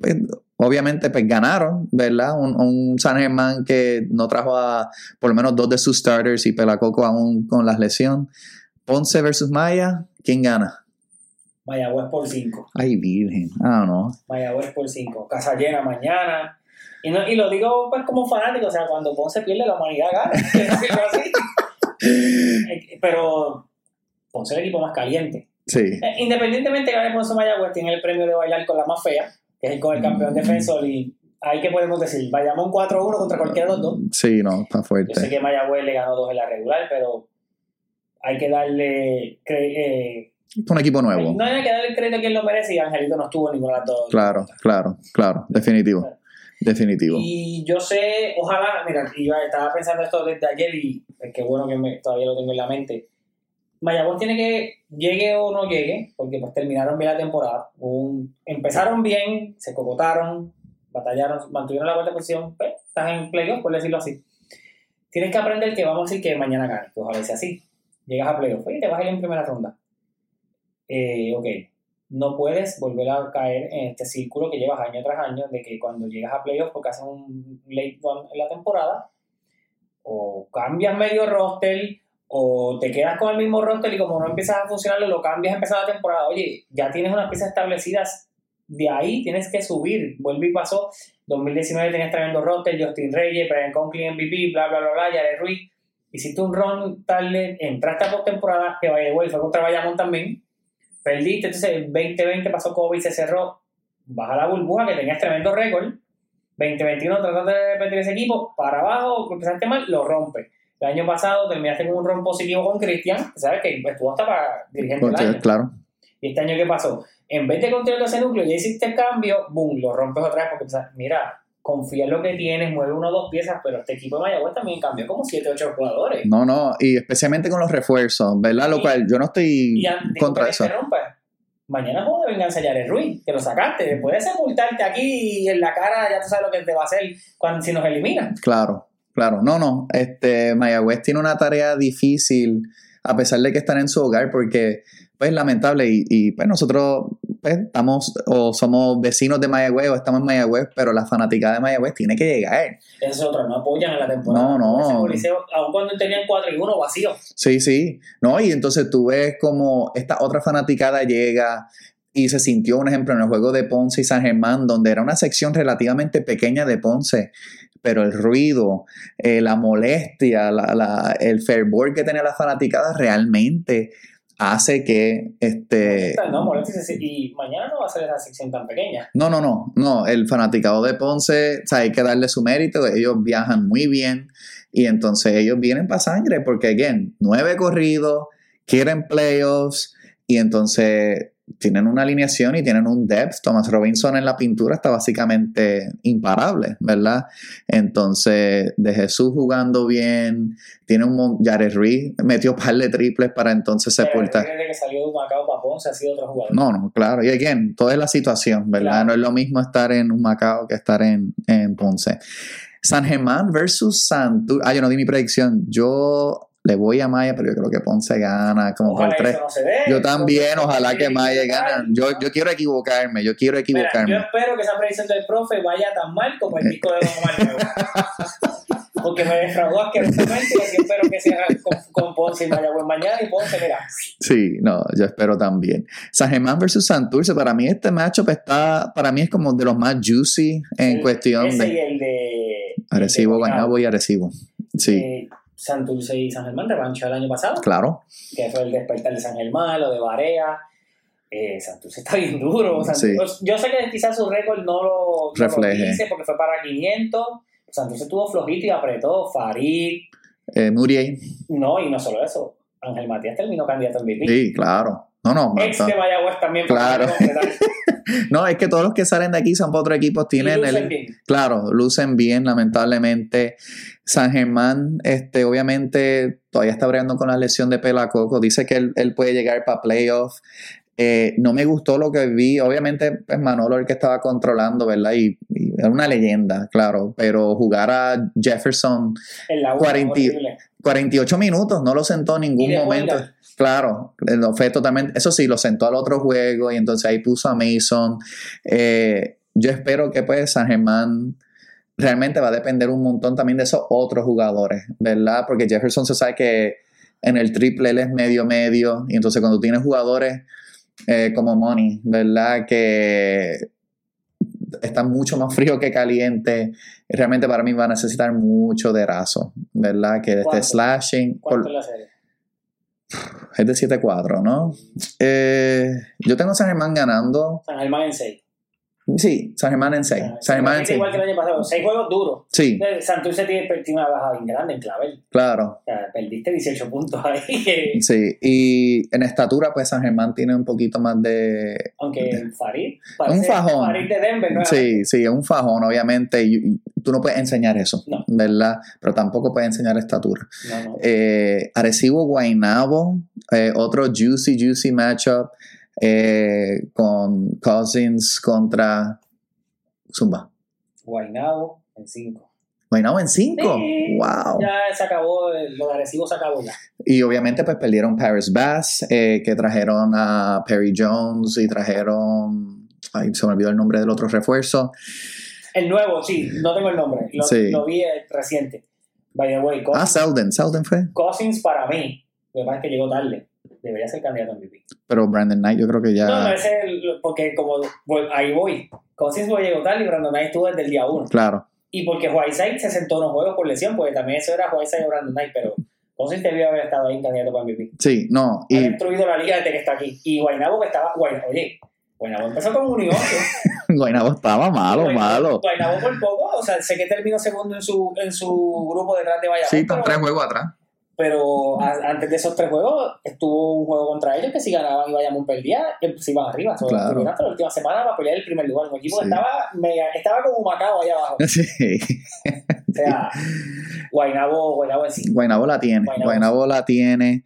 pues, obviamente pues ganaron, ¿verdad? Un, un San Germán que no trajo a por lo menos dos de sus starters y Pelacoco aún con la lesión. Ponce versus Maya, ¿quién gana? Mayagüez por 5. Ay, virgen. Ah, no. Mayagüez por 5. Casa llena mañana. Y, no, y lo digo pues como fanático, o sea, cuando Ponce pierde la humanidad gana. que así. Pero Ponce es el equipo más caliente. Sí. Eh, Independientemente que gane Ponce Mayagüez, tiene el premio de bailar con la más fea, que es el con el campeón Mm. defensor. Y ahí que podemos decir, vayamos un 4-1 contra cualquiera de los dos. Sí, no, está Yo sé fuerte. que Mayagüez le ganó dos en la regular, pero hay que darle. eh, Es un equipo nuevo. no hay que darle crédito a quien lo merece y Angelito no estuvo en ninguna de las dos. Claro, claro, claro. Definitivo. Definitivo. Y yo sé, ojalá, mira, iba, estaba pensando esto desde ayer y es que bueno que me- todavía lo tengo en la mente. Mayagüez tiene que, llegue o no llegue, porque pues terminaron bien la temporada. Empezaron bien, se cocotaron, batallaron, mantuvieron la cuarta posición, pues, están en playoff, por decirlo así. tienes que aprender que vamos a decir que mañana ganes, que ojalá sea así. Llegas a playoff, oye, te vas a ir en primera ronda. Eh, ok, no puedes volver a caer en este círculo que llevas año tras año de que cuando llegas a playoff porque haces un late run en la temporada, o cambias medio roster, o te quedas con el mismo roster y como no empiezas a funcionar, lo cambias a empezar la temporada. Oye, ya tienes unas piezas establecidas, de ahí tienes que subir. Vuelve y pasó. 2019 tenías tremendo roster, Justin Reyes, Brian Conklin MVP, bla, bla, bla, bla, Jared Ruiz. Hiciste un run tarde, entraste a postemporada, que vaya igual, fue contra Bayamón también. Perdiste, entonces el 2020 pasó COVID, se cerró. Baja la burbuja, que tenías tremendo récord. 2021 trataste de repetir ese equipo, para abajo, empezaste mal, lo rompe. El año pasado terminaste con un ron positivo con Cristian, ¿sabes? Que estuvo hasta para dirigente del año. Claro. ¿Y este año qué pasó? En vez de continuar ese núcleo, ya hiciste el cambio, boom, lo rompes otra vez porque pensás, mira, confía en lo que tienes, mueve una o dos piezas, pero este equipo de Mayagüez también cambió como 7 o 8 jugadores. No, no, y especialmente con los refuerzos, ¿verdad? Lo cual yo no estoy Y contra eso. Mañana juego de venganza Jared Ruiz, que lo sacaste. Después de sepultarte aquí en la cara, ya tú sabes lo que te va a hacer cuando, si nos eliminan. Claro, claro. No, no. Este, Mayagüez tiene una tarea difícil, a pesar de que están en su hogar, porque, pues, lamentable, y, y, pues nosotros pues, estamos o somos vecinos de Mayagüez o estamos en Mayagüez, pero la fanaticada de Mayagüez tiene que llegar. Es otro, no apoyan en la temporada. No, no. Coliseo, aun cuando tenían 4 y 1 vacío. Sí, sí. No, y entonces tú ves como esta otra fanaticada llega y se sintió, un ejemplo, en el juego de Ponce y San Germán, donde era una sección relativamente pequeña de Ponce, pero el ruido, eh, la molestia, la- la- el fervor que tenía la fanaticada realmente hace que este No, y mañana no va a ser esa sección tan pequeña. no, no, no, no, el fanaticado de Ponce, o sea, hay que darle su mérito, ellos viajan muy bien y entonces ellos vienen para sangre porque, again, nueve corridos, quieren playoffs y entonces tienen una alineación y tienen un depth. Thomas Robinson en la pintura está básicamente imparable, ¿verdad? Entonces, de Jesús jugando bien, tiene un Jared Reed, metió par de triples para entonces sepultar. Desde que salió de Macao para Ponce ha sido otro jugador. No, no, claro. Y again, toda es la situación, ¿verdad? Claro. No es lo mismo estar en un Macao que estar en, en Ponce. San Germán versus Santur. Ah, yo no di mi predicción. Yo le voy a Maya, pero yo creo que Ponce gana como Ojalá por tres. eso no se dé. Yo también, ojalá que Maya gane. Yo, yo quiero equivocarme, yo quiero Mira, yo equivocarme. espero que esa predicción del profe vaya tan mal como el disco de Don Omar. Porque me defraudó asquerosamente y así espero que sea con, con Ponce y Mayagüez mañana y Ponce, mira. Sí, no, yo espero también. San Germán versus Santurce, para mí este matchup está, para mí es como de los más juicy en El- cuestión ese y de el de. Arecibo, el de Guaynabo y Arecibo. Sí, Eh, Santurce y San Germán revancha el año pasado, claro. que fue el despertar de San Germán, lo de Barea. Eh, Santurce está bien duro. Santurce- Yo sé que quizás su récord no lo, no lo Refleje. dice porque fue para 500. Santurce estuvo flojito y apretó. Farid, Eh, Muriel, no, y no solo eso. Ángel Matías terminó candidato en MVP. sí, claro. No, no, Ex no, de Mayagüez también. Claro. no, es que todos los que salen de aquí son para otro equipo, tienen lucen el, bien. claro, lucen bien, lamentablemente. San Germán, este, obviamente, todavía está bregando con la lesión de Pelacoco. Dice que él, él puede llegar para playoff. Eh, no me gustó lo que vi. Obviamente, pues Manolo el que estaba controlando, ¿verdad? Y, y era una leyenda, claro. Pero jugar a Jefferson En la 40 horrible. 48 minutos, no lo sentó en ningún momento. Claro, lo fue totalmente. Eso sí, lo sentó al otro juego y entonces ahí puso a Mason. Eh, yo espero que pues San Germán realmente va a depender un montón también de esos otros jugadores, ¿verdad? Porque Jefferson se sabe que en el triple él es medio medio y entonces cuando tienes jugadores eh, como Money, ¿verdad? Que están mucho más frío que caliente. Realmente para mí va a necesitar mucho de raso, ¿verdad? Que esté slashing. por- ¿Cuánto es la serie? Es de 7-4, ¿no? Eh, yo tengo San Germán ganando. San Germán en 6. Sí, San Germán en 6. San Germán en 6. Igual que el año pasado. 6 juegos duros. Sí, Santurce tiene, tiene una baja bien grande en clavel. claro. O sea, perdiste 18 puntos ahí. Sí, y en estatura, pues San Germán tiene un poquito más de. Aunque en Farid. Un fajón. Farid de Denver, ¿no? Sí, sí, es un fajón, obviamente. Y, tú no puedes enseñar eso, No. ¿verdad? Pero tampoco puedes enseñar estatura. No, no. Eh, Arecibo Guaynabo, eh, otro juicy, juicy matchup eh, con Cousins contra Zumba. Guaynabo en 5. Guaynabo en 5. Sí. Wow. Ya se acabó, lo de Arecibo se acabó ya. Y obviamente pues perdieron Paris Bass, eh, que trajeron a Perry Jones y trajeron... Ay, se me olvidó el nombre del otro refuerzo. El nuevo, sí, no tengo el nombre. Lo, Sí. lo vi eh, reciente. By the way, Ah, Cousins, Selden. Selden fue. Cousins para mí, lo que pasa es que llegó tarde. Debería ser candidato a MVP. Pero Brandon Knight yo creo que ya... No, no, ese es el- porque como voy- ahí voy. Cousins no llegó tarde y Brandon Knight estuvo desde el día 1. Claro. Y porque Whiteside se sentó en los juegos por lesión, porque también eso era Whiteside o Brandon Knight, pero Cousins debió haber estado ahí en candidato para MVP. Sí, no. Ha Y destruido la liga desde que está aquí. Y Guaynabo que estaba. Guaynabo, oye, Guaynabo empezó con un y. Guaynabo estaba malo, Guaynabo- malo. Guaynabo por poco, o sea, sé que terminó segundo en su, en su grupo detrás de Bayamón. Sí, pero, tres juegos atrás. Pero a- antes de esos tres juegos estuvo un juego contra ellos que si ganaban y Bayamón perdía, eh, se iban arriba. So, Claro. tuvieron hasta la última semana para pelear el primer lugar. Un equipo que estaba, mega, estaba como Macao allá abajo. Sí. O sea, Guaynabo, Guaynabo en sí. Guaynabo la tiene. Guaynabo. Guaynabo la tiene.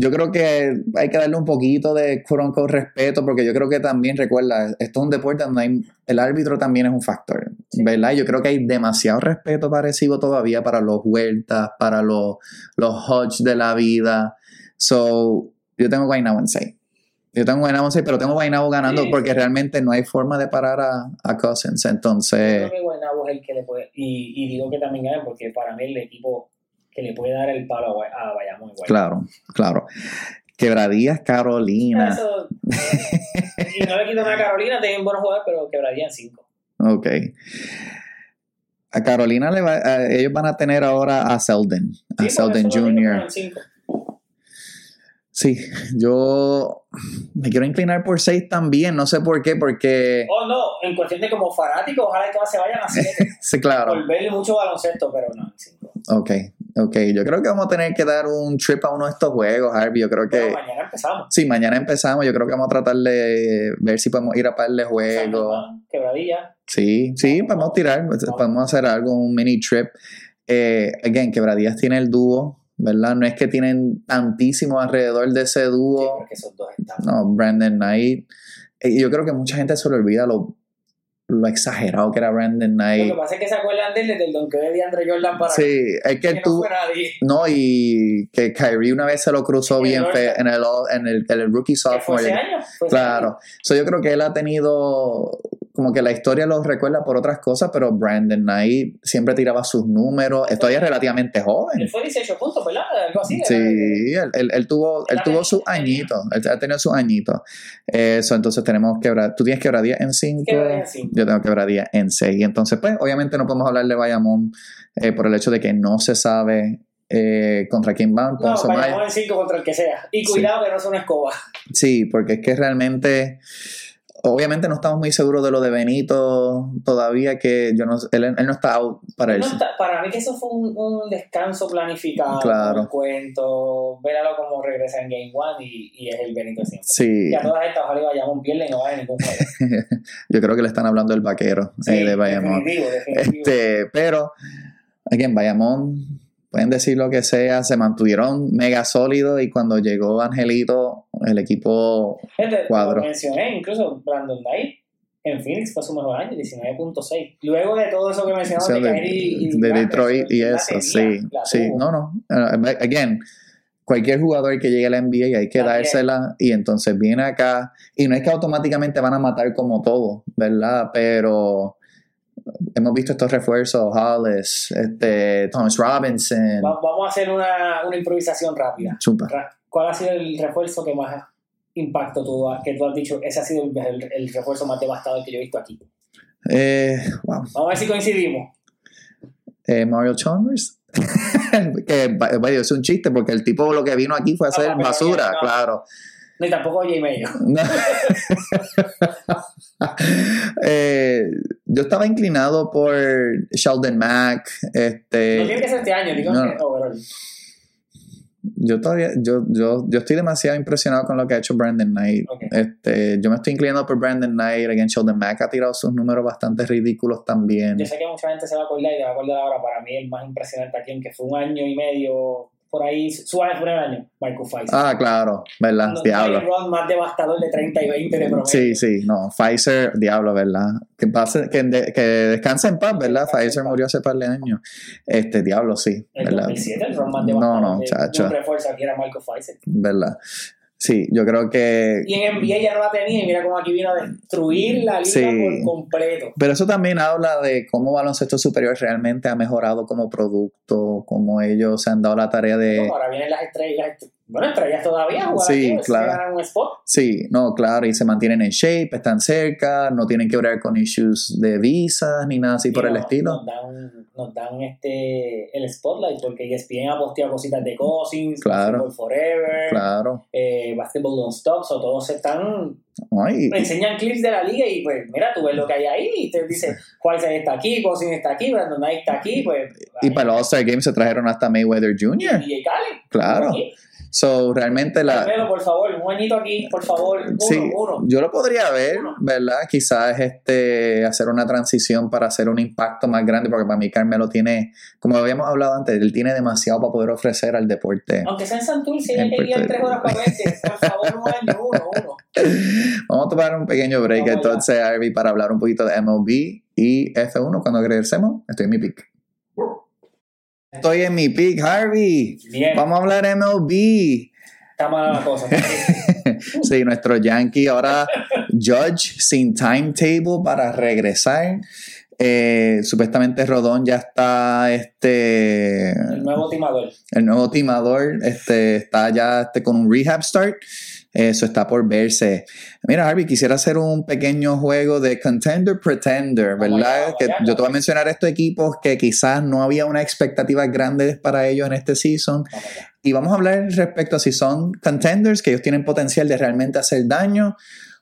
Yo creo que hay que darle un poquito de unquote, respeto, porque yo creo que también, recuerda, esto es un deporte donde hay- el árbitro también es un factor, ¿verdad? Yo creo que hay demasiado respeto parecido todavía para los vueltas, para los, los Hodge de la vida. So, yo tengo Guaynabo en 6. Yo tengo Guaynabo en 6, pero tengo Guaynabo ganando Sí. porque realmente no hay forma de parar a, a Cousins. Yo Entonces, creo que Guaynabo es el que le puede. Y, y digo que también ganen porque para mí el equipo que le puede dar el palo a, Bayamón igual. claro, claro. Quebradías, Carolina. Eso, eh, y no le quito nada a Carolina, tienen buenos jugadores, pero quebraría en 5. Ok. A Carolina le va, a- ellos van a tener ahora a Selden, a Selden Jr. Sí, yo me quiero inclinar por 6 también, no sé por qué, porque Oh, no, en cuestión de como fanáticos, ojalá que todas se vayan a 7 sí, claro. por ver mucho baloncesto, pero no, en 5. Ok, ok, yo creo que vamos a tener que dar un trip a uno de estos juegos, Harvey, yo creo que Pero mañana empezamos. sí, mañana empezamos, yo creo que vamos a tratar de ver si podemos ir a par de juegos. Quebradilla. Sí, sí, podemos tirar, podemos hacer algo, un mini trip. Eh, again, Quebradías tiene el dúo, ¿verdad? No es que tienen tantísimo alrededor de ese Sí, dúo. porque dos. No, Brandon Knight. Eh, yo creo que mucha gente se le olvida lo, lo exagerado que era Brandon Lo Knight. que pasa es que se acuerdan de él desde el donkeo de Andre Jordan para Sí, es que que él no y que Kyrie una vez se lo cruzó En bien fe- en el, en el, en el rookie ¿Qué fue sophomore. ese año? Fue ese año. Claro. So, yo creo que él ha tenido, como que la historia lo recuerda por otras cosas, pero Brandon Knight siempre tiraba sus números. Estoy relativamente joven. Él fue 18 puntos, ¿verdad? Algo así. Sí, él, él- él tuvo, él tuvo sus añitos, él ha tenido sus añitos. Eso, entonces tenemos quebrar. Tú tienes quebradía en 5. Quebradía en cinco. Yo tengo quebradía en 6. Y entonces, pues, obviamente no podemos hablar de Bayamón eh, por el hecho de que no se sabe eh, contra quién van. No, vayamos en 5 contra el que sea. Y cuidado que no sea una escoba. Sí, porque es que realmente, obviamente no estamos muy seguros de lo de Benito todavía, que yo no, él, él no está out para él. No está- para mí que eso fue un, un descanso planificado, Claro. un cuento, veralo como regresa en Game One y, y es el Benito siempre. Sí, Y a todas estas, ojalá Bayamón pierde y no vaya ningún juego. yo creo que le están hablando del vaquero Sí, eh, de Bayamón. Definitivo, definitivo. Este, pero, aquí en Bayamón, pueden decir lo que sea, se mantuvieron mega sólidos y cuando llegó Angelito, el equipo, cuadro. Mencioné, incluso Brandon Knight en Phoenix fue su mejor año, 19.6. Luego de todo eso que mencionamos o sea, de, de, y de Detroit y eso, sí, sí, no, no, uh, again, cualquier jugador que llegue a la NBA hay que dársela y entonces viene acá y no es que automáticamente van a matar como todo, ¿verdad? Pero hemos visto estos refuerzos, Hollis, este, Thomas Robinson, Va- Vamos a hacer una, una improvisación rápida. chupa. ¿Cuál ha sido el refuerzo que más impacto tú, que tú has dicho? Ese ha sido el, el- el refuerzo más devastador que yo he visto aquí. Eh, wow. Vamos a ver si coincidimos. Eh, Mario Chalmers. que es un chiste porque el tipo lo que vino aquí fue a hacer Ah, basura, no. claro. Ni tampoco. Mayo. No. Eh, yo estaba inclinado por Sheldon Mack. Este, No tiene que ser este año, digo no. que overall. yo todavía, yo, yo, yo estoy demasiado impresionado con lo que ha hecho Brandon Knight. Este, yo me estoy inclinando por Brandon Knight. Again, Sheldon Mack ha tirado sus números bastante ridículos también. Yo sé que mucha gente se va a acordar y te va a acordar ahora. Para mí, el más impresionante aquí, en que fue un año y medio por ahí, suave por el año, Marco Pfizer. Ah, claro, ¿verdad? No, diablo. run más devastador de 30 y 20 de promedio. Sí, sí, no, Pfizer, diablo, ¿verdad? Que, pase, que, de- que descanse en paz, ¿verdad? Descanse Pfizer murió hace par de años. Este, diablo, sí, El ¿verdad? 2007, el run más No, devastador no, de, chacho. de un refuerzo aquí era Marco Pfizer. ¿Verdad? Sí, yo creo que... Y en NBA ya no la tenía y mira cómo aquí vino a destruir la liga Sí. por completo. Pero eso también habla de cómo baloncesto superior realmente ha mejorado como producto, cómo ellos se han dado la tarea de... Ahora vienen las estrellas, bueno, estrellas todavía jugar Sí, aquí, claro. ganan un spot. Sí, no, claro, y se mantienen en shape, están cerca, no tienen que bregar con issues de visas ni nada así por el estilo. Dan, nos dan este, el spotlight porque ESPN ha posteado cositas de Cousins, Claro. Forever, Claro. eh, Basketball Don't Stop, so todos están, Ay, enseñan clips de la liga y pues mira, tú ves lo que hay ahí y te dice Whiteside está aquí, Cousins está aquí, Brandon Knight está aquí, pues... y para los All-Star Games se trajeron hasta Mayweather Jr. DJ Khaled. Claro. Aquí. So, realmente la... Carmelo, por favor, un añito aquí, por favor, uno, Sí, uno. yo lo podría ver, Uno. ¿verdad? Quizás este, hacer una transición para hacer un impacto más grande, porque para mí Carmelo tiene, como habíamos hablado antes, él tiene demasiado para poder ofrecer al deporte. Aunque sea en Santurce, En hay que Puerto tres horas para verte, por favor, un año, uno, uno. Vamos a tomar un pequeño break Vamos entonces, Arby, para hablar un poquito de MLB y F1. Cuando regresemos, estoy en mi pick. Estoy en mi pick, Harvey. Bien, Vamos a hablar MLB. está mala la cosa. Sí, nuestro Yankee ahora Judge sin timetable para regresar. Eh, supuestamente Rodón ya está este El nuevo timador. el nuevo timador este, está ya este, con un rehab start. Eso está por verse. Mira, Harvey, quisiera hacer un pequeño juego de Contender Pretender, ¿verdad? que yo te voy a mencionar estos equipos que quizás no había unas expectativas grandes para ellos en este season. Y vamos a hablar respecto a si son contenders, que ellos tienen potencial de realmente hacer daño,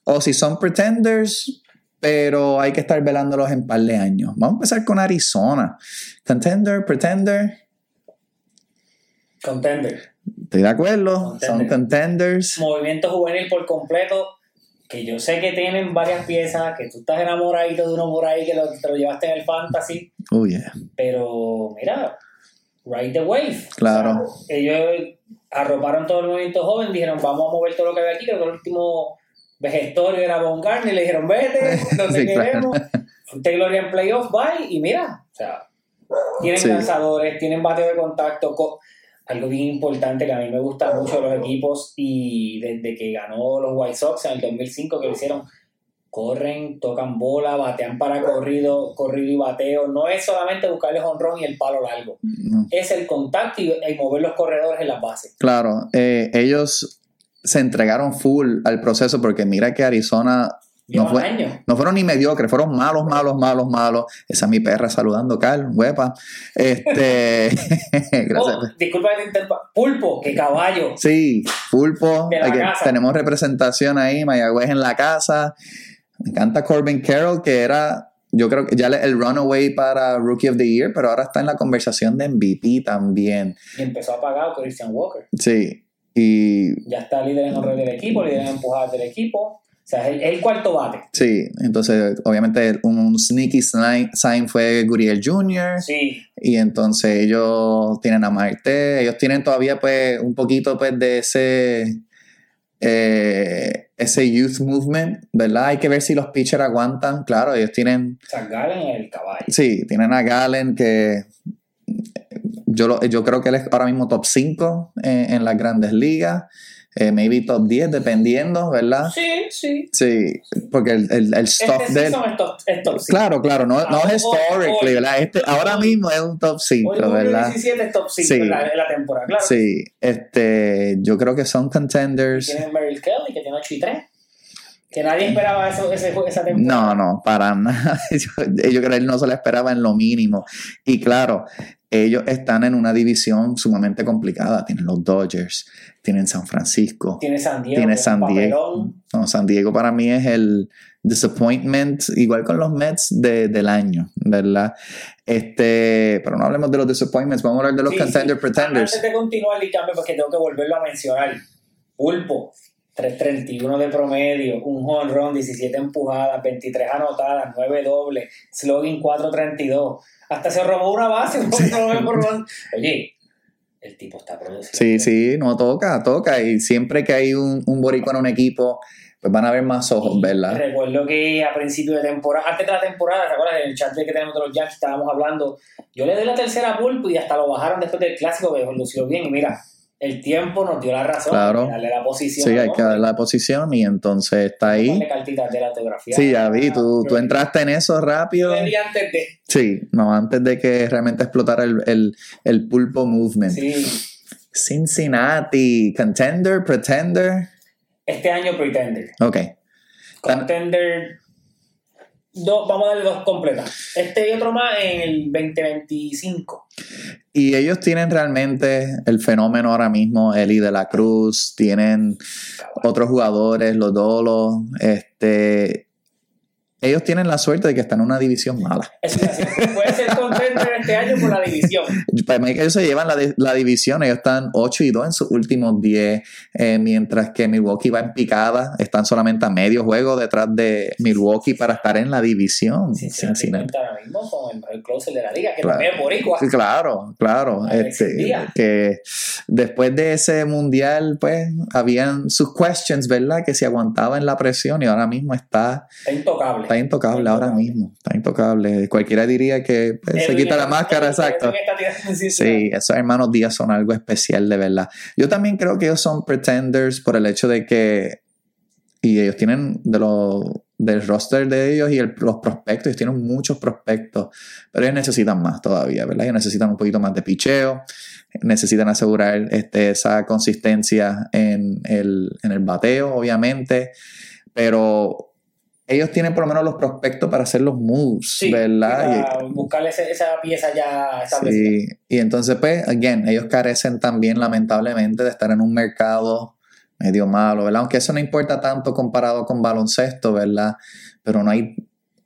o si son pretenders, pero hay que estar velándolos en par de años. Vamos a empezar con Arizona. Contender, pretender, Contender. estoy de acuerdo, Contender. son contenders. Movimiento juvenil por completo. Que yo sé que tienen varias piezas, que tú estás enamoradito de uno por ahí que lo, te lo llevaste en el fantasy, Oh, yeah. pero mira, ride the wave. Claro. O sea, ellos arroparon todo el movimiento joven, dijeron vamos a mover todo lo que hay aquí, creo que el último vejestorio era Von Garner, le dijeron vete, no te Sí, claro. queremos, te gloria en playoff, bye, y mira, o sea, tienen Sí. lanzadores, tienen bateo de contacto, co- algo bien importante que a mí me gusta mucho de los equipos y desde que ganó los White Sox en el 2005 que lo hicieron, corren, tocan bola, batean para corrido, corrido y bateo, no es solamente buscarle honrón y el palo largo, No. es el contacto y, y mover los corredores en las bases. Claro, eh, ellos se entregaron full al proceso porque mira que Arizona Llevan fue- no fueron ni mediocres, fueron malos, malos, malos, malos. Esa es mi perra saludando, Carl, huepa. Este, gracias. Oh, disculpa que te interrumpa. Pulpo, que caballo. Sí, Pulpo, tenemos representación ahí, Mayagüez en la casa. Me encanta Corbin Carroll, que era, yo creo que ya el runaway para Rookie of the Year, pero ahora está en la conversación de MVP también. Y empezó a pagar Christian Walker. Sí, y Ya está líder en honor del equipo, líder en empujadas del equipo. O sea, es el, cuarto bate. sí, entonces obviamente un sneaky sign fue Guriel Jr. Sí, Y entonces ellos tienen a Marte, ellos tienen todavía pues un poquito pues de ese eh, ese youth movement, ¿verdad? Hay que ver si los pitchers aguantan, claro, ellos tienen, Zach Gallen el caballo. sí, tienen a Galen que yo, lo- yo creo que él es ahora mismo top 5 en, en las grandes ligas, eh, maybe top 10 dependiendo, ¿verdad? Sí, sí. Sí, porque el, el, el stuff Este de él... season es top, es top cinco. Claro, claro, no, no es historically, ¿verdad? Este, ahora mismo es un top 5, Hoy ¿verdad? 17 es top 5 Sí. en, la, en la temporada, claro. Sí, este, yo creo que son contenders. Tienen Merrill Kelly, que tiene 8 y 3. Que nadie esperaba eso, ese, esa temporada. No, no, para nada. Yo, yo creo que él no se lo esperaba en lo mínimo. Y claro, ellos están en una división sumamente complicada. Tienen los Dodgers, tienen San Francisco, Tiene San Diego. tiene San Diego. No, San Diego para mí es el disappointment, igual con los Mets de- del año, ¿verdad? Este, pero no hablemos de los disappointments, vamos a hablar de los Sí, contender sí. pretenders. Antes de continuar el cambio, porque tengo que volverlo a mencionar. Pulpo, 331 de promedio, un home run, 17 empujadas, 23 anotadas, 9 dobles, slogan 432. Hasta se robó una base, run. Oye, el tipo está produciendo. Sí, sí, no toca, toca. Y siempre que hay un, un boricua en un equipo, pues van a haber más ojos, ¿verdad? Recuerdo que a principio de temporada, antes de la temporada, ¿te acuerdas? En el chat que tenemos de los Yankees estábamos hablando. Yo le doy la tercera pulpo y hasta lo bajaron después del clásico, que lució bien. Y mira, el tiempo nos dio la razón. Claro. hay que Darle la posición. Sí, hay que dar la posición y entonces está ahí. Cartitas de la autografía. Sí, ya vi, tú, tú entraste en eso rápido. antes de. Sí, no, antes de que realmente explotara el, el, el pulpo movement. Sí. Cincinnati, contender, pretender. Este año Pretender. Ok, Contender. Dos, vamos a darle dos completas. Este y otro más en el 2025. Y ellos tienen realmente el fenómeno ahora mismo, Eli de la Cruz, tienen otros jugadores, los Dolos, este, ellos tienen la suerte de que están en una división mala. Eso es así. Puede ser contender este año por la división. Para mí que ellos se llevan la, la división, ellos están 8 y 2 en sus últimos 10, eh, mientras que Milwaukee va en picada, están solamente a medio juego detrás de Milwaukee para estar en la división. Cincinnati Cincinnati. cuenta ahora mismo con el mejor closer de la liga, que Claro. también es boricua. Sí, Claro, claro. Este, que después de ese mundial, pues, habían sus questions, ¿verdad? Que se aguantaba en la presión y ahora mismo está, Está intocable. está intocable Está ahora intocable. mismo. Está intocable. Cualquiera diría que pues, se Edwin quita la máscara, exacto. Sí, esos hermanos Díaz son algo especial, de verdad. Yo también creo que ellos son pretenders por el hecho de que. Y ellos tienen de los del roster de ellos y el- los prospectos, ellos tienen muchos prospectos, pero ellos necesitan más todavía, ¿verdad? Ellos necesitan un poquito más de picheo, necesitan asegurar este, esa consistencia en el, en el bateo, obviamente, pero ellos tienen por lo menos los prospectos para hacer los moves, Sí, ¿verdad? Y- para buscarle ese- esa pieza ya establecida. Sí, y entonces, pues, again, ellos carecen también, lamentablemente, de estar en un mercado medio malo, ¿verdad? Aunque eso no importa tanto comparado con baloncesto, ¿verdad? Pero no hay,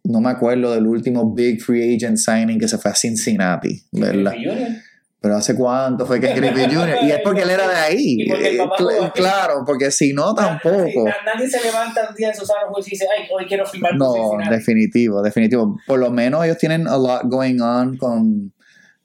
no me acuerdo del último big free agent signing que se fue a Cincinnati, ¿verdad? Pero hace cuánto fue que Griffey Jr. Y es porque él era de ahí. Y porque el papá cl- jugó aquí. claro, porque si no, tampoco. na- nadie se levanta un día en su sano juicio y dice, ay, hoy quiero firmar por No, Cincinnati". definitivo, definitivo. Por lo menos ellos tienen a lot going on con,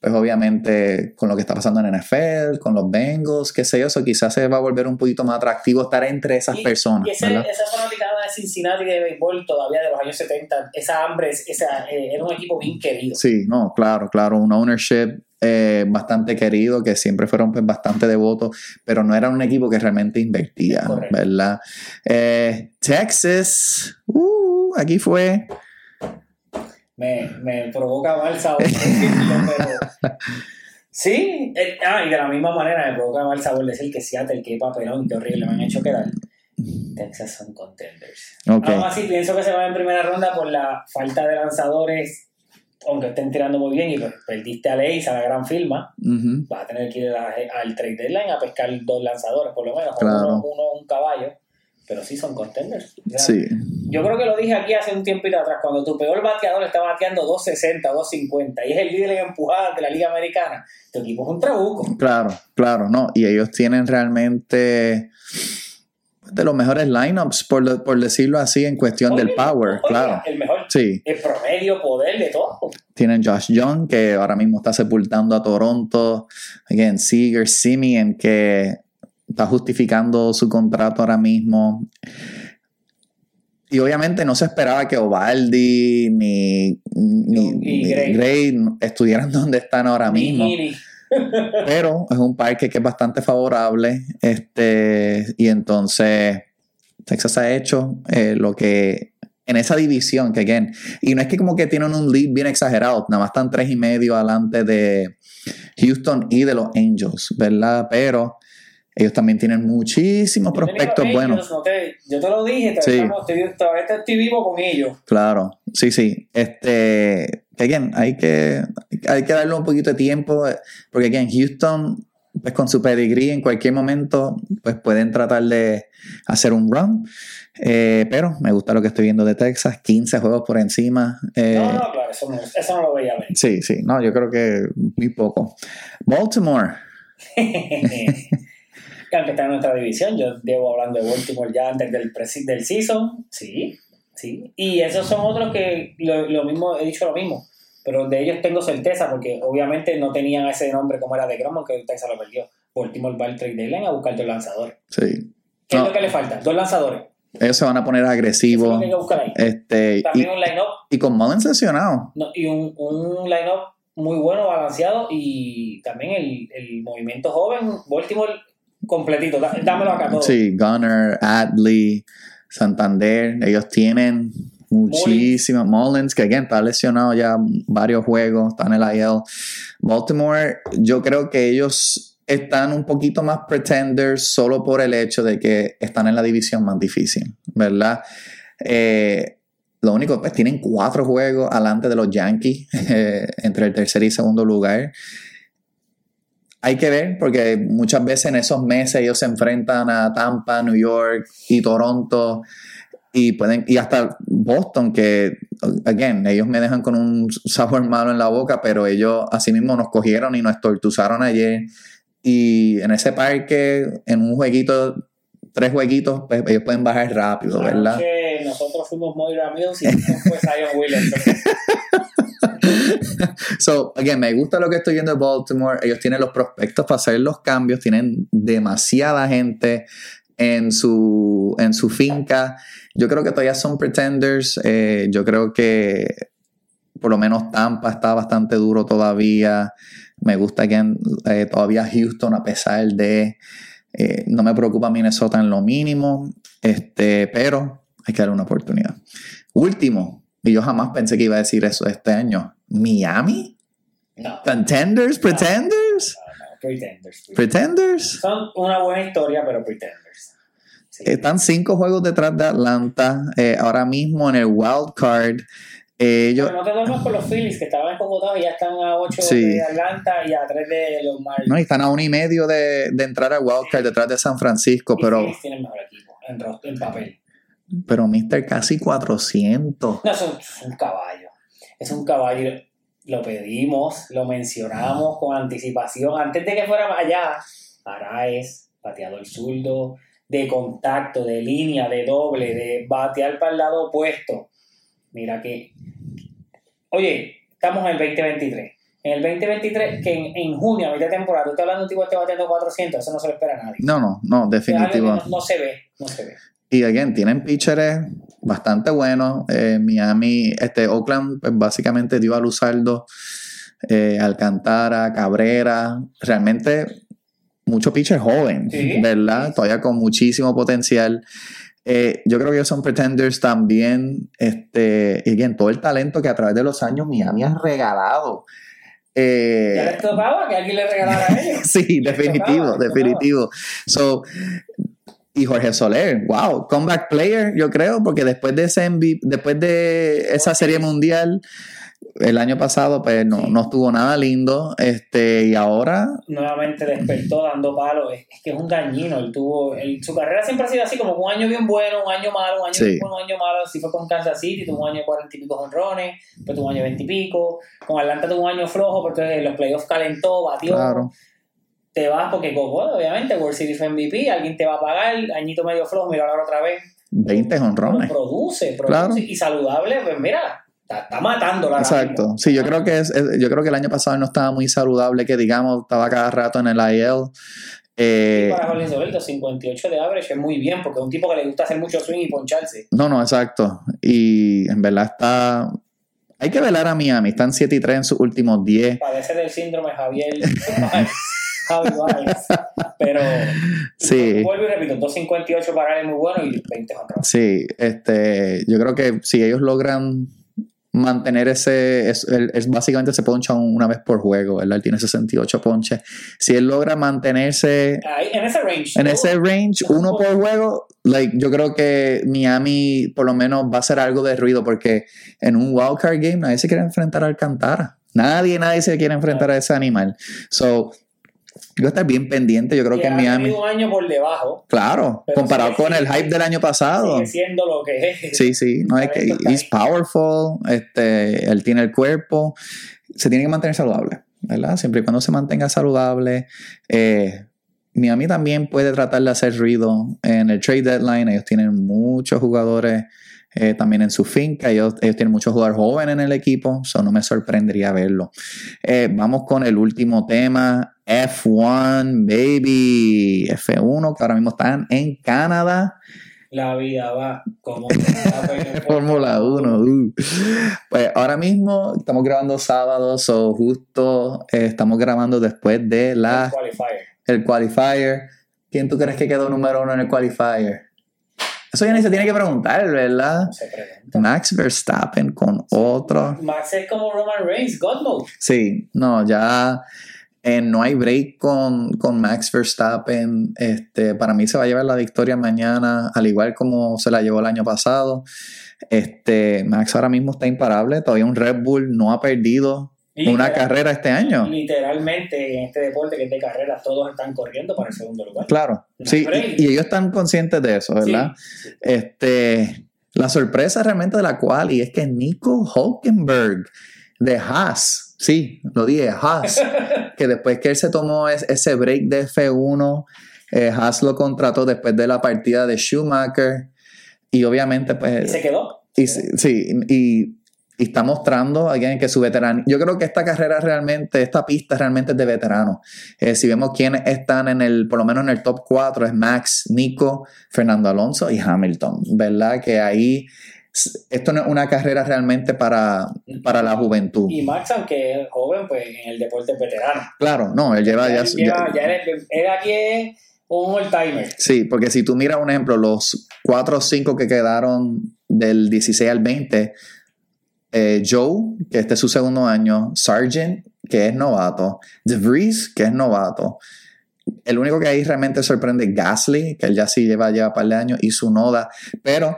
pues obviamente, con lo que está pasando en NFL, con los Bengals, qué sé yo, eso quizás se va a volver un poquito más atractivo estar entre esas Y- personas, Y ese- esa fanaticada de Cincinnati de béisbol todavía de los años 70, esa hambre, esa, eh, era un equipo bien querido. Sí, no, claro, claro, un ownership eh, bastante querido, que siempre fueron pues, bastante devotos, pero no era un equipo que realmente invertía, Correcto. ¿verdad? Eh, Texas, uh, aquí fue, Me, me provoca mal sabor pero... Sí, eh, ah, y de la misma manera me provoca mal sabor decir que Seattle, qué papelón, qué horrible, me han hecho quedar. Texas son contenders. ok, Aún así, pienso que se va en primera ronda por la falta de lanzadores, aunque estén tirando muy bien y pues, perdiste a Leis, a la gran firma. ujú, vas a tener que ir al trade deadline a pescar dos lanzadores, por lo menos, Claro. uno, uno un caballo, pero sí son contenders. Sea, sí, Yo creo que lo dije aquí hace un tiempito atrás, cuando tu peor bateador está bateando 260, 250 y es el líder en empujadas de la Liga Americana, tu equipo es un trabuco. Claro, claro, no. Y ellos tienen realmente de los mejores lineups, por, por decirlo así, en cuestión del power, oye, claro. El mejor, Sí, el promedio, poder de todo. tienen Josh Young, que ahora mismo está sepultando a Toronto. Again, Seager, Simeon, que está justificando su contrato ahora mismo. Y obviamente no se esperaba que Ovaldi ni, ni, Gray. Gray estuvieran donde están ahora mismo. Pero es un parque que es bastante favorable este y entonces Texas ha hecho eh, lo que en esa división que again y no es que como que tienen un lead bien exagerado nada más están tres y medio adelante de Houston y de los Angels verdad pero ellos también tienen muchísimos prospectos a buenos no te- yo te lo dije, te- Sí. estamos- estoy, estoy vivo con ellos. Claro, sí, sí. Este, que again, hay que, hay que darle un poquito de tiempo, porque again, Houston, pues con su pedigree en cualquier momento, pues pueden tratar de hacer un run. Eh, pero me gusta lo que estoy viendo de Texas, 15 juegos por encima. eh, No, no, claro, eso no, eso no lo veía venir. Sí, sí, no, yo creo que muy poco. Baltimore, que aunque está en nuestra división, yo llevo hablando de Baltimore ya antes del, del season, sí, sí. Y esos son otros que lo, lo mismo, he dicho lo mismo. pero de ellos tengo certeza porque obviamente no tenían ese nombre como era de Gromon que Texas lo perdió. Baltimore va al trade deadline a buscar dos lanzadores. Sí. ¿Qué No. es lo que le falta? Dos lanzadores. Ellos se van a poner agresivos. Este, y, También un line-up y con Mullins lesionado. no, y un, un line-up muy bueno, balanceado y también el, el movimiento joven, Baltimore completito. Dá- Dámelo acá todo. Sí, Gunner, Adley, Santander, ellos tienen muchísimas. Mullins, que again, está lesionado ya varios juegos, está en el IL. Baltimore, yo creo que ellos están un poquito más pretenders solo por el hecho de que están en la división más difícil, ¿verdad? Eh, lo único, pues tienen cuatro juegos alante de los Yankees eh, entre el tercer y segundo lugar. Hay que ver, porque muchas veces en esos meses ellos se enfrentan a Tampa, New York y Toronto y pueden y hasta Boston que again ellos me dejan con un sabor malo en la boca pero ellos asimismo nos cogieron y nos tortuzaron ayer y en ese parque en un jueguito tres jueguitos pues, ellos pueden bajar rápido verdad Anoche nosotros fuimos Moira Mills y después Zion Williamson. So, again, me gusta lo que estoy viendo de Baltimore. Ellos tienen los prospectos para hacer los cambios. Tienen demasiada gente en su, en su finca. Yo creo que todavía son pretenders. Eh, yo creo que por lo menos Tampa está bastante duro todavía. Me gusta again, eh, todavía Houston a pesar de... eh, no me preocupa Minnesota en lo mínimo. Este, pero hay que darle una oportunidad. Último, y yo jamás pensé que iba a decir eso este año. Miami? No, Contenders? Pretenders? no, no, Pretenders. Pretenders? Son una buena historia, pero Pretenders. Sí. Están cinco juegos detrás de Atlanta. eh, ahora mismo en el wild card. Eh, Pero no te duermas con los Phillies, que estaban escogotados y ya están a 8 Sí. de Atlanta y a 3 de los Marlins. no, y están a uno y medio de, de entrar al wild card detrás de San Francisco, Y pero, Phillies tienen mejor equipo en, en papel. Pero Mister casi 400. No, es un, es un caballo. Es un caballo. Lo pedimos, lo mencionamos con anticipación. Antes de que fuera allá, Araez, bateador zurdo, de contacto, de línea, de doble, de batear para el lado opuesto. Mira que. Oye, estamos en el 2023. En el 2023, que en, en junio, a mitad de temporada, tú estás hablando de un tipo que esté bateando 400, eso no se lo espera a nadie. No, no, no, definitivo. No, no se ve, no se ve. Y again, tienen pitchers bastante buenos. Eh, Miami, este Oakland, pues básicamente dio a Luzardo, eh, Alcantara, Cabrera. Realmente mucho pitcher joven, Sí. ¿verdad? Todavía con muchísimo potencial. Eh, yo creo que ellos son pretenders también. Este, y again, todo el talento que a través de los años Miami ha regalado. Eh, Ya les tocaba que alguien le regalara a ellos. Sí, definitivo, tocaba, definitivo. So, y Jorge Soler, wow, comeback player, yo creo, porque después de ese MVP después de esa serie mundial, el año pasado, pues no, Sí. no estuvo nada lindo. Este, y ahora, nuevamente despertó dando palos. Es, es que es un dañino. Él tuvo, él- su carrera siempre ha sido así, como un año bien bueno, un año malo, un año Sí. bien bueno, un año malo. Así fue con Kansas City, tuvo un año de cuarenta y pico honrones, después tuvo un año de veinte y pico. Con Atlanta tuvo un año flojo, porque los playoffs calentó, batió. claro, Te vas porque, como, bueno, obviamente, World Series MVP, alguien te va a pagar, añito medio flojo, mira ahora otra vez. 20 Pero honrones. produce, produce. Claro. Y saludable, pues mira, está, está matándola. ahora Exacto. mismo. Sí, yo creo que es, es- yo creo que el año pasado no estaba muy saludable, que digamos, estaba cada rato en el IL. Eh, Para Jorge Soler, 258 de average es muy bien, porque es un tipo que le gusta hacer mucho swing y poncharse. No, no, exacto. Y en verdad está. Hay que velar a Miami. Están 7 y 3 en sus últimos 10. padece del síndrome Javier Javi Baez. Pero Sí. vuelvo y repito, 258 para él es muy bueno y 20 honrones. Sí, este, yo creo que si ellos logran mantener ese, es, básicamente se poncha un- una vez por juego, ¿verdad? Él tiene 68 ponches. Si él logra mantenerse Ahí, en ese range. en ¿no? ese range, uno por juego, like, yo creo que Miami por lo menos va a hacer algo de ruido porque en un wildcard game nadie se quiere enfrentar a Alcantara. Nadie, nadie se quiere enfrentar a ese animal. So, yo estar bien pendiente, yo creo que en Miami, un año por debajo. claro, comparado con el hype del año pasado. Sigue siendo lo que es. Sí, sí, no es que ahí. powerful, este, él tiene el cuerpo, se tiene que mantener saludable, ¿verdad? Siempre y cuando se mantenga saludable, eh, Miami también puede tratar de hacer ruido en el trade deadline. Ellos tienen muchos jugadores eh, también en su finca. Ellos, ellos tienen muchos jugadores jóvenes en el equipo, eso no me sorprendería verlo. Eh, vamos con el último tema, F1, baby. F1, que ahora mismo están en Canadá. La vida va como Fórmula 1. uh. Pues ahora mismo estamos grabando sábados o justo eh, estamos grabando después de la, qualifier. el qualifier. ¿Quién tú crees que quedó número uno en el qualifier? Eso ya ni se tiene que preguntar, ¿verdad? No se pregunta. Max Verstappen con otro. Max es como Roman Reigns, God mode. Sí, no, ya eh, no hay break con, con Max Verstappen. Este, para mí se va a llevar la victoria mañana, al igual como se la llevó el año pasado. Este, Max ahora mismo está imparable. Todavía un Red Bull no ha perdido una carrera este año. Literalmente, en este deporte que es de carreras, todos están corriendo para el segundo lugar. Claro, No sí, y, y ellos están conscientes de eso, ¿verdad? Sí, sí. Este, la sorpresa realmente de la cual y es que Nico Hulkenberg de Haas, sí, lo dije, Haas, que después que él se tomó es- ese break de F1, eh, Haas lo contrató después de la partida de Schumacher y obviamente Y pues se quedó. y, sí, y, y está mostrando again, que su veterano. Yo creo que esta carrera realmente, esta pista realmente es de veteranos. Eh, si vemos quiénes están en el, por lo menos en el top 4, es Max, Nico, Fernando Alonso y Hamilton, ¿verdad? Que ahí esto no es una carrera realmente para, para la juventud. Y Max, aunque es joven, pues en el deporte es veterano. Claro, no, él lleva ya. Lleva- ya- ya él aquí es un all timer. Sí, porque si tú miras un ejemplo, los 4 o 5 que quedaron del 16 al 20, eh, Joe, que este es su segundo año, Sargent, que es novato, De Vries, que es novato. El único que ahí realmente sorprende es Gasly, que él ya sí lleva ya un par de años, y su Noda, pero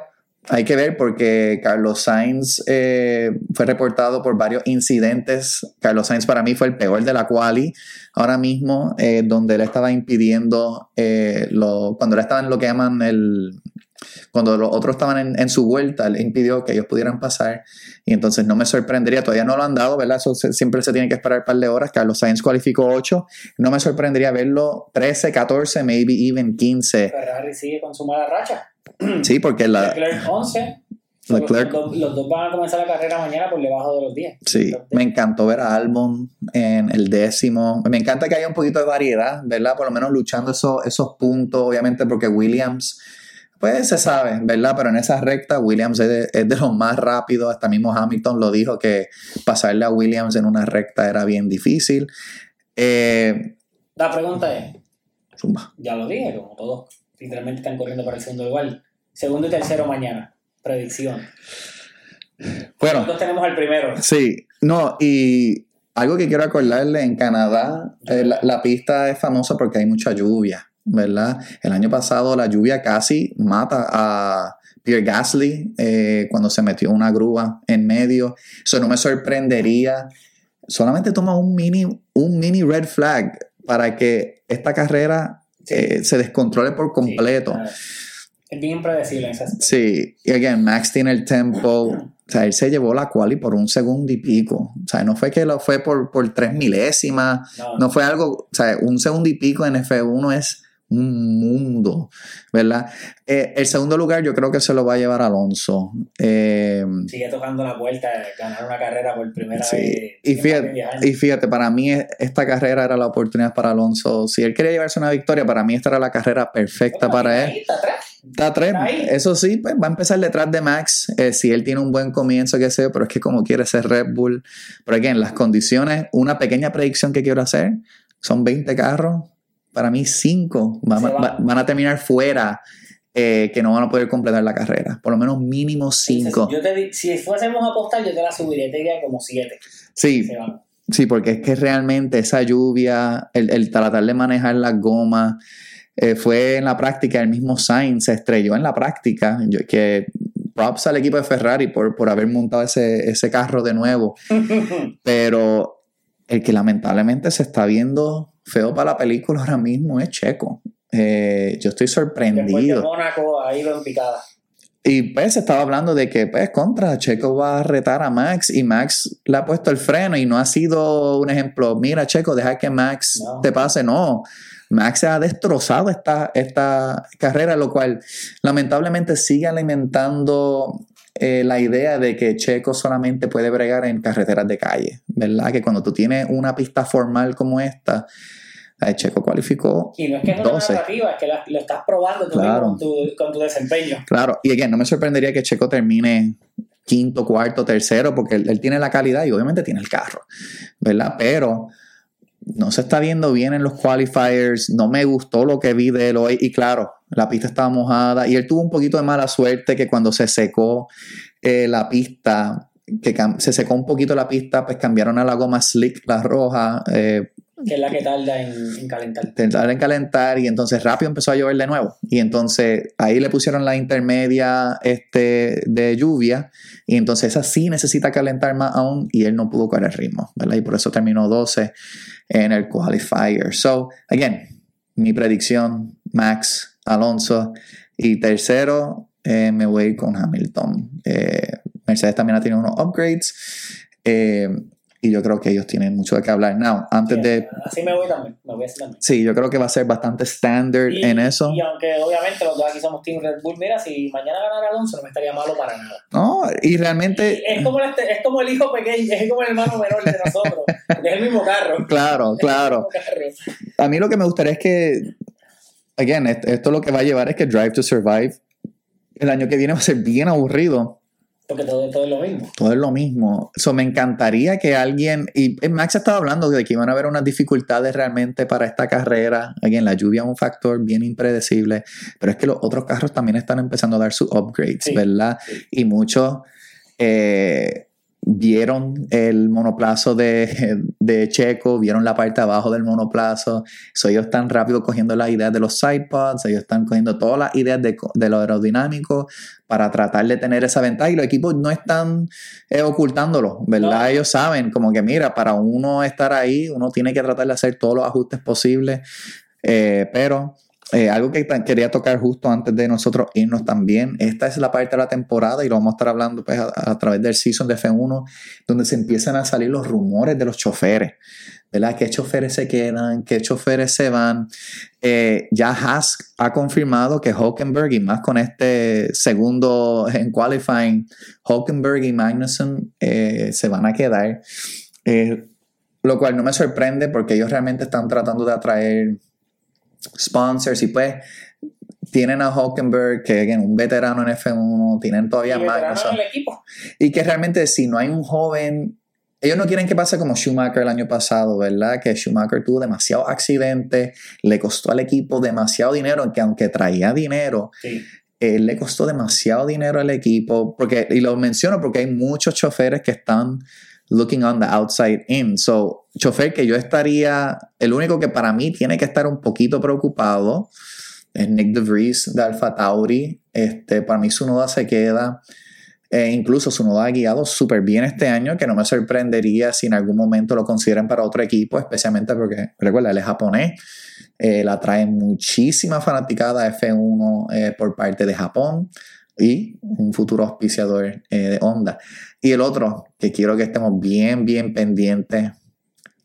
hay que ver porque Carlos Sainz eh, fue reportado por varios incidentes. Carlos Sainz para mí fue el peor de la quali ahora mismo, eh, donde él estaba impidiendo, cuando él estaba en lo que llaman el... Cuando los otros estaban en, en su vuelta, él impidió que ellos pudieran pasar. Y entonces no me sorprendería, todavía no lo han dado, ¿verdad? Eso se- siempre se tiene que esperar un par de horas. Carlos Sainz cualificó 8. No me sorprendería verlo 13, 14, maybe even 15. Ferrari sigue con su mala racha. Sí, porque la, Leclerc 11. Leclerc- Los, dos- los dos van a comenzar la carrera mañana por debajo de los 10. Sí, me encantó ver a Albon en el décimo. Me encanta que haya un poquito de variedad, ¿verdad? Por lo menos luchando esos, esos puntos, obviamente, porque Williams, pues se sabe, ¿verdad? Pero en esa recta, Williams es de, es de los más rápidos. Hasta mismo Hamilton lo dijo que pasarle a Williams en una recta era bien difícil. Eh, La pregunta es, zumba. ya lo dije, como todos literalmente están corriendo para el segundo lugar. Segundo y tercero mañana. Predicción. Bueno, Nosotros tenemos el primero. Sí, no, y algo que quiero acordarle, en Canadá eh, la, la pista es famosa porque hay mucha lluvia, ¿verdad? El año pasado la lluvia casi mata a Pierre Gasly eh, cuando se metió una grúa en medio. Eso no me sorprendería. Solamente toma un mini, un mini red flag para que esta carrera eh, se descontrole por completo. Sí, es bien aspecto. Sí, y again, Max tiene el tempo. O sea, él se llevó la quali por un segundo y pico. O sea, no fue que lo fue por, por tres milésimas. No, No fue algo. O sea, un segundo y pico en F1 es un mundo, ¿verdad? Eh, el segundo lugar yo creo que se lo va a llevar Alonso. Eh, Sigue tocando la puerta ganar una carrera por primera Sí, vez. y fíjate, 10 años. y fíjate, para mí e- esta carrera era la oportunidad para Alonso. Si él quería llevarse una victoria, para mí esta era la carrera perfecta Bueno, para ahí él. está atrás. Está tres. Eso sí, pues va a empezar detrás de Max. eh, si él tiene un buen comienzo, que sé, pero es que como quiere ser Red Bull. Pero aquí en las condiciones, una pequeña predicción que quiero hacer: son 20 carros. Para mí, 5 van, va- a terminar fuera, eh, que no van a poder completar la carrera. Por lo menos mínimo 5. Yo te si fuésemos a apostar, yo te la subiría, te diría como 7. Sí. Sí, porque es que realmente esa lluvia, el, el tratar de manejar las gomas, eh, fue en la práctica, el mismo Sainz se estrelló en la práctica, yo- que props al equipo de Ferrari por, por haber montado ese, ese carro de nuevo, pero el que lamentablemente se está viendo feo para la película ahora mismo es Checo. Eh, yo estoy de sorprendido. Mónaco, ha ido en picada. Y pues se estaba hablando de que, pues, contra, Checo va a retar a Max y Max le ha puesto el freno y no ha sido un ejemplo, mira, Checo, deja que Max No. te pase. No, Max ha destrozado esta, esta carrera, lo cual lamentablemente sigue alimentando eh, la idea de que Checo solamente puede bregar en carreteras de calle, ¿verdad? Que cuando tú tienes una pista formal como esta, Checo cualificó Y no es que es una 12. narrativa, es que la- lo estás probando tú Claro. mismo con, tu, con tu desempeño. Claro, y again, no me sorprendería que Checo termine quinto, cuarto, tercero, porque él, él tiene la calidad y obviamente tiene el carro, ¿verdad? Pero no se está viendo bien en los qualifiers, no me gustó lo que vi de él hoy, y claro, la pista estaba mojada, y él tuvo un poquito de mala suerte que cuando se secó eh, la pista, que se secó un poquito la pista, pues cambiaron a la goma slick, la roja, eh, Que es la que tarda en, en calentar. tardaron en calentar y entonces rápido empezó a llover de nuevo. Y entonces ahí le pusieron la intermedia este, de lluvia y entonces esa sí necesita calentar más aún y él no pudo coger el ritmo, ¿verdad? Y por eso terminó 12 en el qualifier. So, again, mi predicción, Max, Alonso y tercero eh, me voy con Hamilton. Eh, Mercedes también ha tenido unos upgrades. eh, y yo creo que ellos tienen mucho de qué hablar. Now, antes Sí, de Así me voy también, me voy así también. Sí, yo creo que va a ser bastante standard Y, en eso. y aunque obviamente los dos aquí somos Team Red Bull, mira, si mañana ganara Alonso no me estaría malo para nada. No, y realmente, Es como, el, es como el hijo pequeño, es como el hermano menor de nosotros, es el mismo carro. claro, claro. Carro. A mí lo que me gustaría es que, again, est- esto lo que va a llevar es que Drive to Survive el año que viene va a ser bien aburrido. Porque todo, todo es lo mismo. Todo es lo mismo. So, me encantaría que alguien, y eh, Max estaba hablando de que iban a haber unas dificultades realmente para esta carrera. Again, la lluvia es un factor bien impredecible, pero es que los otros carros también están empezando a dar sus upgrades, Sí, ¿verdad? sí. Y muchos eh, vieron el monoplazo de, de Checo, vieron la parte de abajo del monoplazo. So, ellos están rápido cogiendo las ideas de los sidepods, ellos están cogiendo todas las ideas de, de lo aerodinámico para tratar de tener esa ventaja y los equipos no están eh, ocultándolo, ¿verdad? No. Ellos saben como que mira, para uno estar ahí, uno tiene que tratar de hacer todos los ajustes posibles, eh, pero eh, algo que quería tocar justo antes de nosotros irnos también, esta es la parte de la temporada y lo vamos a estar hablando pues, a, a través del season de F1, donde se empiezan a salir los rumores de los choferes, ¿verdad? ¿Qué choferes se quedan? ¿Qué choferes se van? Eh, ya Haas ha confirmado que Hulkenberg y más con este segundo en qualifying, Hulkenberg y Magnussen eh, se van a quedar. Eh, lo cual no me sorprende porque ellos realmente están tratando de atraer sponsors y pues tienen a Hulkenberg, que es un veterano en F1, tienen todavía equipo. Y que realmente si no hay un joven, ellos no quieren que pase como Schumacher el año pasado, ¿verdad? Que Schumacher tuvo demasiado accidente, le costó al equipo demasiado dinero, que aunque traía dinero, Sí. él le costó demasiado dinero al equipo, porque, y lo menciono porque hay muchos choferes que están looking on the outside in. So, chofer que yo estaría, el único que para mí tiene que estar un poquito preocupado es Nick DeVries de Alfa Tauri. Este, para mí su noda se queda. Eh, incluso su noda ha guiado súper bien este año, que no me sorprendería si en algún momento lo consideran para otro equipo, especialmente porque, recuerda, él es japonés. Eh, la trae muchísima fanaticada F1 eh, por parte de Japón y un futuro auspiciador eh, de Honda. Y el otro, que quiero que estemos bien, bien pendientes,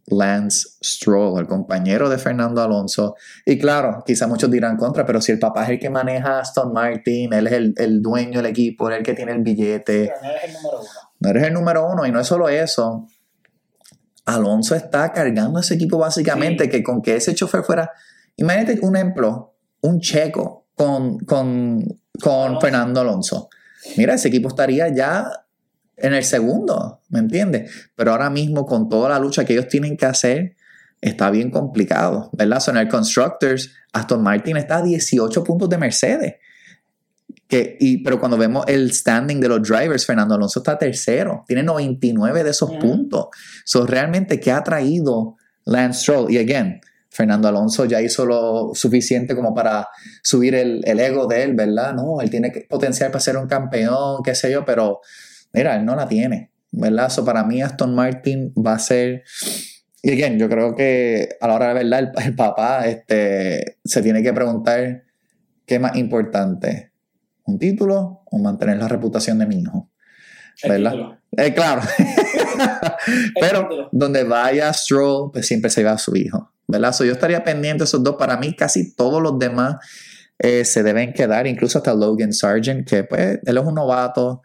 Lance Stroll, el compañero de Fernando Alonso. Y claro, quizá muchos dirán contra, pero si el papá es el que maneja Aston Martin, él es el, el dueño del equipo, él es el que tiene el billete, Pero no eres el número uno. no eres el número uno. Y no es solo eso. Alonso está cargando ese equipo básicamente, Sí. que con que ese chofer fuera, imagínate un ejemplo, un checo con, con, con Alonso. Fernando Alonso. Mira, ese equipo estaría ya en el segundo, ¿me entiendes? Pero ahora mismo con toda la lucha que ellos tienen que hacer, está bien complicado, ¿verdad? So, en el Constructors, Aston Martin está a 18 puntos de Mercedes. Que, y, pero cuando vemos el standing de los drivers, Fernando Alonso está tercero, tiene 99 de esos Ujú. puntos. So, realmente, ¿qué ha traído Lance Stroll? Y again, Fernando Alonso ya hizo lo suficiente como para subir el, el ego de él, ¿verdad? No, él tiene potencial para ser un campeón, qué sé yo, pero mira, él no la tiene, ¿verdad? So, para mí Aston Martin va a ser... Y again, yo creo que a la hora de verdad el, el papá este, se tiene que preguntar qué es más importante, un título o mantener la reputación de mi hijo. ¿Verdad? Eh, claro. Pero título. donde vaya Stroll, pues siempre se va a su hijo. ¿Verdad? So, yo estaría pendiente de esos dos. Para mí, casi todos los demás eh, se deben quedar, incluso hasta Logan Sargent, que pues él es un novato.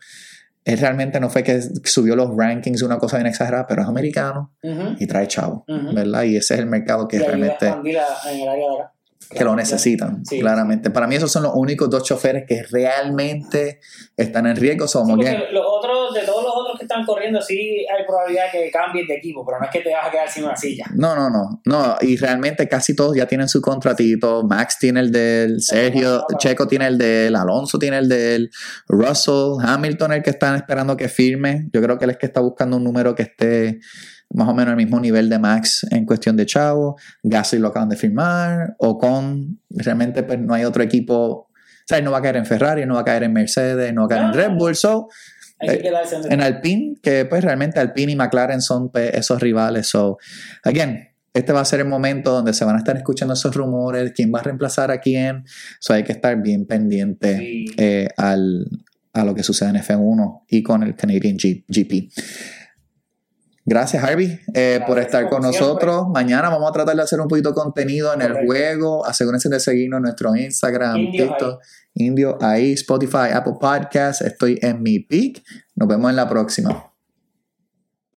Él realmente no fue que subió los rankings, una cosa bien exagerada, pero es americano Ujú. y trae chavo, Ujú. ¿verdad? Y ese es el mercado que Y realmente en el área de acá. que lo necesitan, Sí. claramente. Para mí esos son los únicos dos choferes que realmente están en riesgo. Sí, Somos porque bien. los otros, de todos están corriendo, sí hay probabilidad que cambien de equipo, pero no es que te vas a quedar sin una silla. No, no, no, no, y realmente casi todos ya tienen su contratito. Max tiene el del, Sergio, Checo tiene el del, Alonso tiene el del, Russell, Hamilton el que están esperando que firme. Yo creo que él es que está buscando un número que esté más o menos al mismo nivel de Max en cuestión de chavo. Gasly lo acaban de firmar, Ocon, realmente pues no hay otro equipo, o sea, él no va a caer en Ferrari, no va a caer en Mercedes, no va a caer en Red Bull, so Hay que Eh, quedarse en Alpine, que pues realmente Alpine y McLaren son pues, esos rivales. So, again, este va a ser el momento donde se van a estar escuchando esos rumores, quién va a reemplazar a quién. So, hay que estar bien pendiente Sí. eh, al, a lo que sucede en F1 y con el Canadian G- GP. Gracias, Harvey, eh, por estar con nosotros. Mañana vamos a tratar de hacer un poquito de contenido en el juego. Asegúrense de seguirnos en nuestro Instagram, Indios TikTok, Indio, ahí, Spotify, Apple Podcasts. Estoy en mi peak. Nos vemos en la próxima.